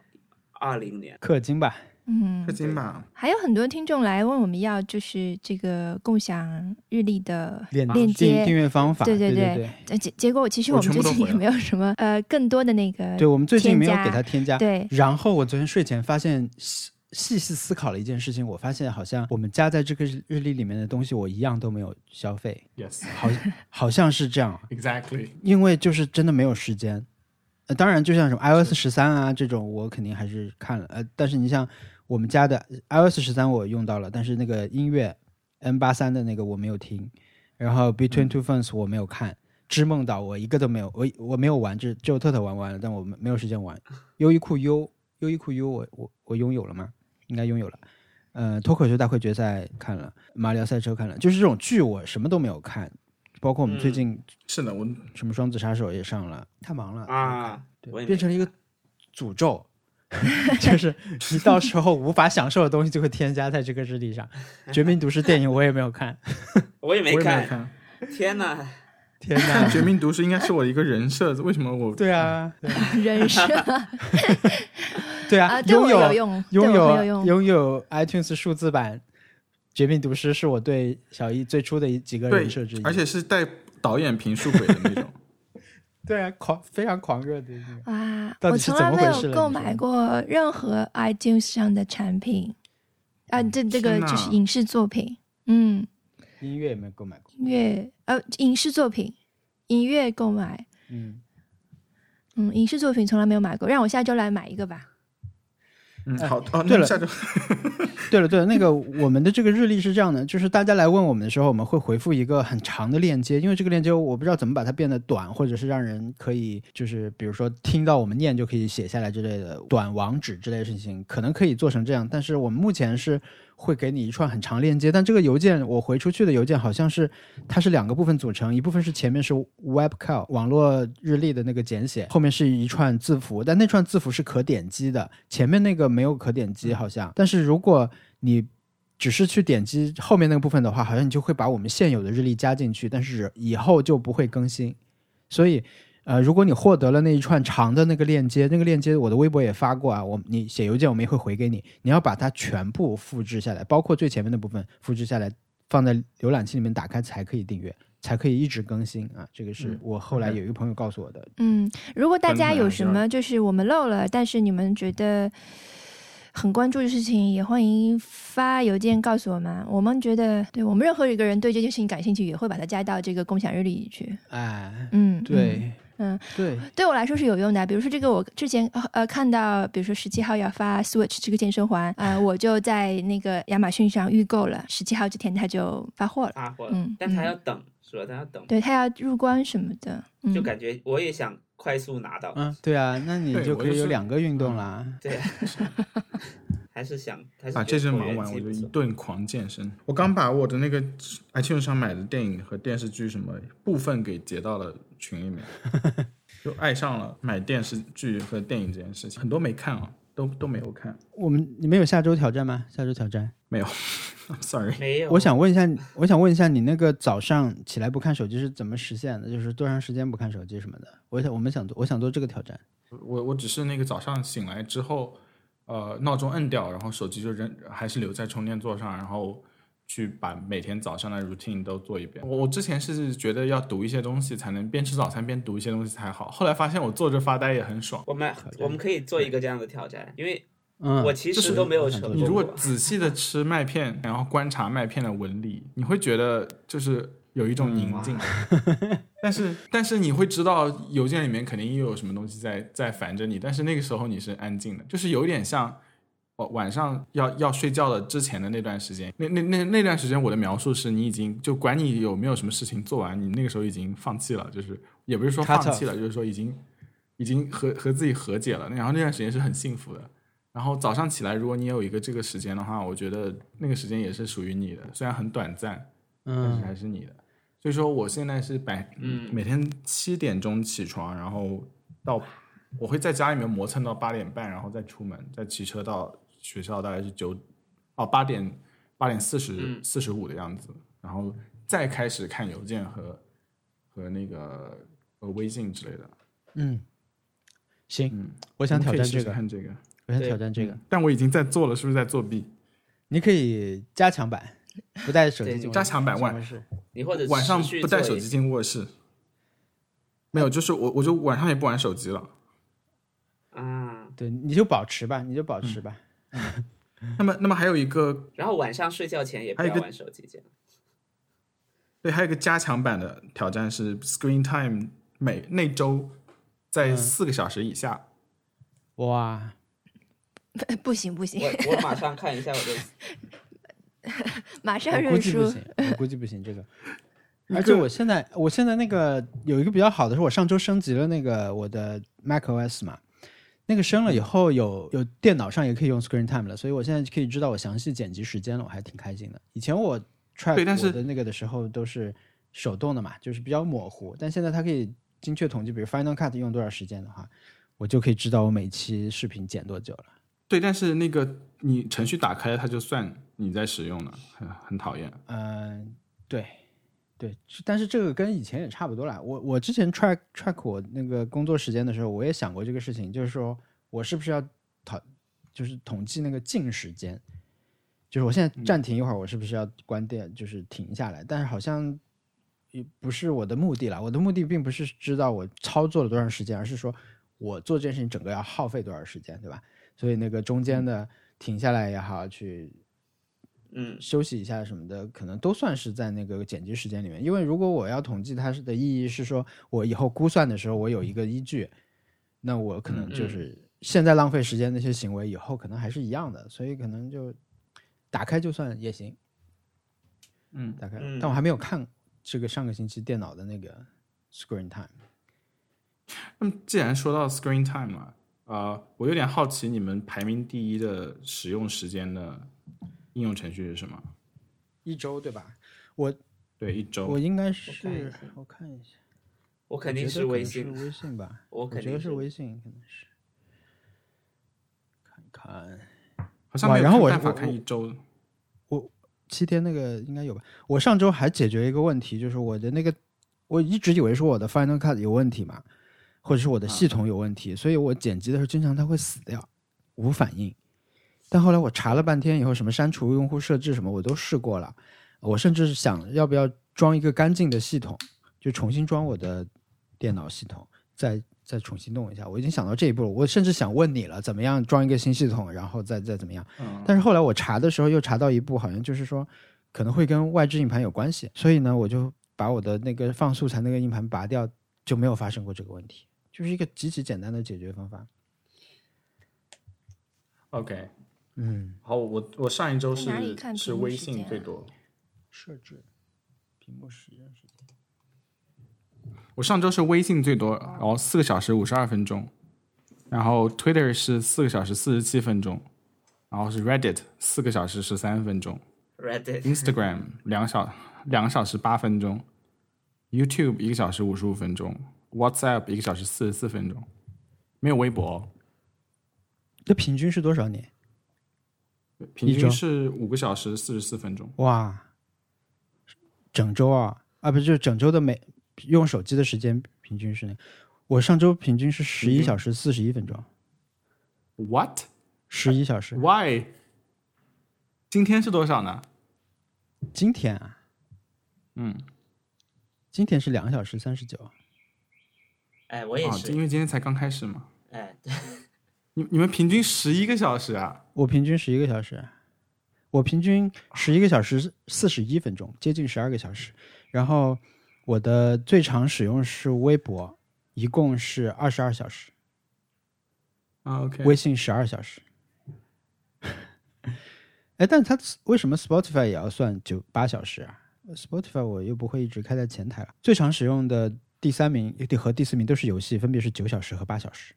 二零年。氪金吧，嗯氪，金嘛。还有很多听众来问我们要就是这个共享日历的链接。订订，阅方法，对对对结结果其实我我们最近也没有什么呃更多的那个对我们最近没有给他添加。对。然后我昨天睡前发现，细细细思考了一件事情，我发现好像我们加在这个日日历里面的东西，我一样都没有消费，Yes, 好 好像是这样，exactly. 因为就是真的没有时间。呃，当然，就像什么 iOS 十三啊这种，我肯定还是看了。呃，但是你像我们家的 iOS 十三，我用到了，但是那个音乐 N 八三的那个我没有听，然后 Between Two Ferns 我没有看，织梦岛我一个都没有，我我没有玩，只只有特特玩完了，但我没没有时间玩。优衣库 U 优衣库 U 我我我拥有了吗？应该拥有了。呃，脱口秀大会决赛看了，马里奥赛车看了，就是这种剧我什么都没有看，包括我们最嗯近是的，我什么双子杀手也上了，太忙了啊对变成了一个诅咒，就是你到时候无法享受的东西就会添加在这个日历上。《绝命毒师》电影我也没有看，我也没看，天哪！天看哪！《绝命毒师》应该是我的一个人设，为什么我对啊，对啊人设对啊，啊，拥有拥有有。拥有 iTunes 数字版《绝命毒师》是我对小艺最初的一几个人设之一，，而且是带导演评述鬼的那种。对啊，狂非常狂热的一个。啊，到底我从来没有购买过任何 iTunes 上的产品啊，这这个就是影视作品，嗯，音乐也没有购买过，音乐呃影视作品，音乐购买，嗯，嗯，影视作品从来没有买过，让我下周来买一个吧。嗯，好哦，对了下周 对了对了，那个我们的这个日历是这样的，就是大家来问我们的时候，我们会回复一个很长的链接，因为这个链接我不知道怎么把它变得短，或者是让人可以就是比如说听到我们念就可以写下来之类的短网址之类的事情，可能可以做成这样，但是我们目前是会给你一串很长链接，但这个邮件我回出去的邮件好像是它是两个部分组成，一部分是前面是 webcal 网络日历的那个简写，后面是一串字符，但那串字符是可点击的，前面那个没有可点击好像，但是如果你只是去点击后面那个部分的话，好像你就会把我们现有的日历加进去，但是以后就不会更新。所以，呃，如果你获得了那一串长的那个链接，那个链接我的微博也发过啊，我你写邮件我们也会回给你，你要把它全部复制下来，包括最前面的部分复制下来，放在浏览器里面打开才可以订阅，才可以一直更新啊。这个是嗯我后来有一个朋友告诉我的。嗯，如果大家有什么就是我们漏了，但是你们觉得很关注的事情，也欢迎发邮件告诉我们。我们觉得，对我们任何一个人对这件事情感兴趣，也会把它加到这个共享日历里去。哎，嗯，对，嗯，对，对我来说是有用的。比如说这个，我之前呃呃看到，比如说十七号要发 Switch 这个健身环，呃，我就在那个亚马逊上预购了，十七号这天它就发货了。发货了，嗯但他嗯要等，是吧？他要等，对，它要入关什么的，嗯，就感觉我也想快速拿到，嗯，对啊，那你就可以有两个运动啦。对，还 还是想还是把这阵忙完，我就一顿狂健身。我刚把我的那个 iTunes 上买的电影和电视剧什么部分给截到了群里面，就爱上了买电视剧和电影这件事情。很多没看啊，都都没有看。我们你们有下周挑战吗？下周挑战，没有，sorry。没有，我想问一下，我想问一下你那个早上起来不看手机是怎么实现的？就是多长时间不看手机什么的？我想我们想做，我想做这个挑战。我我只是那个早上醒来之后，呃，闹钟摁掉，然后手机就扔，还是留在充电座上，然后去把每天早上的 routine 都做一遍。我我之前是觉得要读一些东西才能边吃早餐边读一些东西才好，后来发现我坐着发呆也很爽。我们我们可以做一个这样的挑战，因为嗯，我其实都没有你如果。仔细的吃麦片，然后观察麦片的纹理，你会觉得就是有一种宁静。但是但是你会知道邮件里面肯定又有什么东西在在烦着你，但是那个时候你是安静的，就是有点像晚晚上要要睡觉的之前的那段时间。那那那那段时间我的描述是你已经就管你有没有什么事情做完，你那个时候已经放弃了，就是也不是说放弃了，就是说已经已经和和自己和解了。然后那段时间是很幸福的。然后早上起来，如果你有一个这个时间的话，我觉得那个时间也是属于你的，虽然很短暂，但是嗯还是你的。所以说，我现在是百嗯每天七点钟起床，然后到我会在家里面磨蹭到八点半，然后再出门，再骑车到学校，大概是九哦八点八点四十嗯四十五的样子，然后再开始看邮件和和那个呃微信之类的。嗯，行，嗯，我想挑战这个，试看这个。我想挑战这个。但我已经在做了，是不是在作弊？你可以加强版，不带手机进加强版进晚卧室。你或者晚上不带手机进卧室。没有，就是我我就晚上也不玩手机了。啊，对，你就保持吧，你就保持吧。那么，那么还有一个 然后晚上睡觉前也不要玩手机，这样。对，还有一个加强版的挑战是 Screen Time 每那周在四个小时以下。哇，不行不行，我我马上看一下我的，马上我估认输。计不行，我估计不行这个。而且我现在，我现在那个有一个比较好的是，我上周升级了那个我的 macOS 嘛，那个升了以后有有电脑上也可以用 Screen Time 了，所以我现在可以知道我详细剪辑时间了，我还挺开心的。以前我 track 对但是我的那个的时候都是手动的嘛，就是比较模糊，但现在它可以精确统计，比如 Final Cut 用多少时间的话，我就可以知道我每期视频剪多久了。对，但是那个你程序打开，它就算你在使用呢，很很讨厌。嗯，对，对，但是这个跟以前也差不多啦。我我之前 track track 我那个工作时间的时候，我也想过这个事情，就是说我是不是要讨，就是统计那个静时间，就是我现在暂停一会儿，我是不是要关电，就是停下来？但是好像也不是我的目的了。我的目的并不是知道我操作了多长时间，而是说我做这件事情整个要耗费多少时间，对吧？所以那个中间的停下来也好，去嗯，休息一下什么的，可能都算是在那个剪辑时间里面。因为如果我要统计它是的意义是说，我以后估算的时候我有一个依据，那我可能就是现在浪费时间那些行为，以后可能还是一样的，所以可能就打开就算也行。嗯，打开，嗯但我还没有看这个上个星期电脑的那个 screen time。那么既然说到 Screen Time 啊，呃，我有点好奇你们排名第一的使用时间的应用程序是什么？一周对吧？我对，一周我。应该是我看一下，我肯定是微信，是微信吧。我我觉得是肯定是微信，可能是。看看，好像没有然后我法我看一周。我七天那个应该有吧？我上周还解决一个问题，就是我的那个，我一直以为是我的 Final Cut 有问题嘛，或者是我的系统有问题，所以我剪辑的时候经常它会死掉，无反应。但后来我查了半天以后，什么删除用户设置什么我都试过了，我甚至是想要不要装一个干净的系统，就重新装我的电脑系统，再再重新弄一下。我已经想到这一步了，我甚至想问你了，怎么样装一个新系统，然后再再怎么样。嗯，但是后来我查的时候又查到一步，好像就是说可能会跟外置硬盘有关系，所以呢，我就把我的那个放素材那个硬盘拔掉，就没有发生过这个问题，就是一个极其简单的解决方法。OK，嗯，好，我我上一周是看是微信最多，设置屏幕时间时间。我上周是微信最多，然后四个小时五十二分钟，然后 Twitter 是四个小时四十七分钟，然后是 Reddit 四个小时十三分钟 Reddit，Instagram 两小两个小时八分钟，YouTube 一个小时五十五分钟，WhatsApp 一个小时四十四分钟，没有微博哦、这平均是多少年？平均是五个小时四十四分钟。哇，整周啊啊，不是就是整周的每用手机的时间平均是那，我上周平均是十一小时四十一分钟，What? 十一小时。Why? 今天是多少呢？今天啊，嗯，今天是两个小时三十九。哎，我也啊，是，因为今天才刚开始嘛。哎，对 你你们平均十一个小时啊？我平均十一个小时，我平均十一个小时四十一分钟，接近十二个小时。然后我的最长使用是微博，一共是二十二小时，啊，OK，微信十二小时。哎，但它为什么 Spotify 也要算九八小时啊？Spotify 我又不会一直开在前台了。最常使用的第三名和第四名都是游戏，分别是九小时和八小时。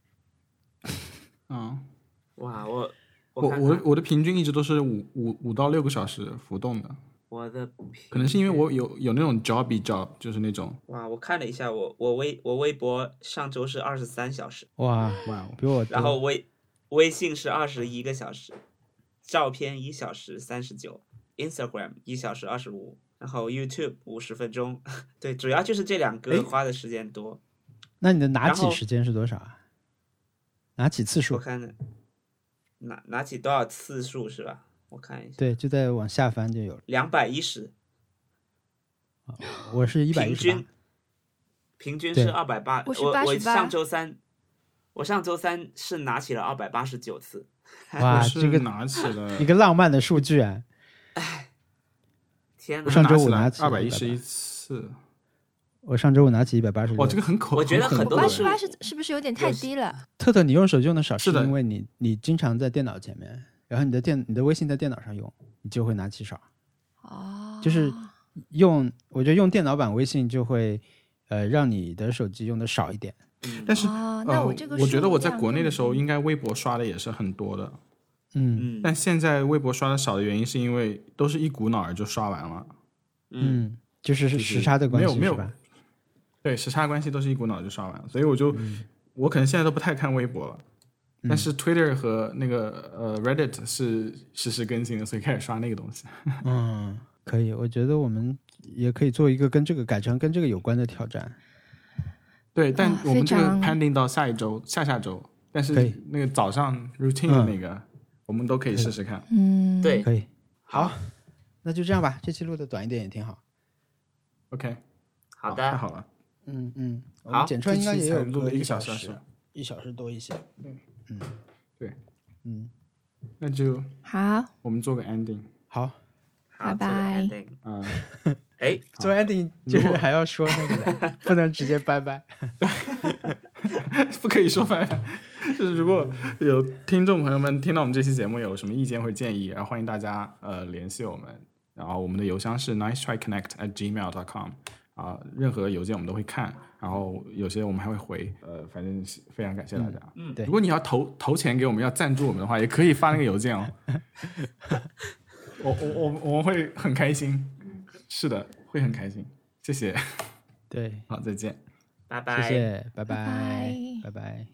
嗯，哇，我我看看我我的平均一直都是五五五到六个小时浮动的，我的可能是因为我有有那种 jobby job，就是那种哇，我看了一下，我我微我微博上周是二十三小时，哇，哇哦，比我然后微微信是二十一个小时，照片一小时三十九，Instagram 一小时二十五，然后 YouTube 五十分钟，对，主要就是这两诶个花的时间多。那你的拿起时间是多少啊？拿起次数我看？看拿拿起多少次数是吧？我看一下，对，就在往下翻就有了。两百一十，我是一百一十平均平均是二百八。我是我我88上周三，我上周三是拿起了二百八十九次。哇，这个拿起了一个浪漫的数据啊！哎天哪！我上周五拿拿起180二百一十一次，我上周我拿起一百八十哇，这个很可，我觉得很很多都是八十八是是不是有点太低了？特特，你用手机用的少，是的因为你你经常在电脑前面，然后你的电你的微信在电脑上用，你就会拿起少。哦，就是用我觉得用电脑版微信就会呃让你的手机用的少一点。嗯但是哦，那呃，我这个我觉得我在国内的时候，应该微博刷的也是很多的，嗯嗯但现在微博刷的少的原因是因为都是一股脑儿就刷完了，嗯嗯，就是是时差的关系没有？对时差关系都是一股脑就刷完了，所以我就、嗯我可能现在都不太看微博了。但是 Twitter 和那个呃 Reddit 是实时更新的，所以开始刷那个东西。嗯，可以，我觉得我们也可以做一个跟这个改成跟这个有关的挑战。对，但啊我们这个 pending 到下一周、下下周，但是那个早上 routine 的嗯那个，我们都可以试试看。嗯，对，可以，好，那就这样吧。这期录的短一点也挺好。OK，好的，太好了，嗯嗯，好们剪出来应该也有录了一个小时小时，一小时多一些。嗯。嗯，对，嗯，那就好，我们做个 ending。好，拜。拜。嗯、哎，做 ending 就是还要说那个的，不能直接拜拜。不可以说拜拜。就是如果有听众朋友们听到我们这期节目有什么意见或建议，然后欢迎大家呃联系我们，然后我们的邮箱是 nice try connect at gmail dot com 啊、任何邮件我们都会看，然后有些我们还会回，呃，反正是非常感谢大家。嗯对如果你要投投钱给我们，要赞助我们的话，也可以发那个邮件哦。我我我我们会很开心，是的，会很开心。谢谢，对，好，再见。拜拜。谢谢，拜拜拜，拜拜。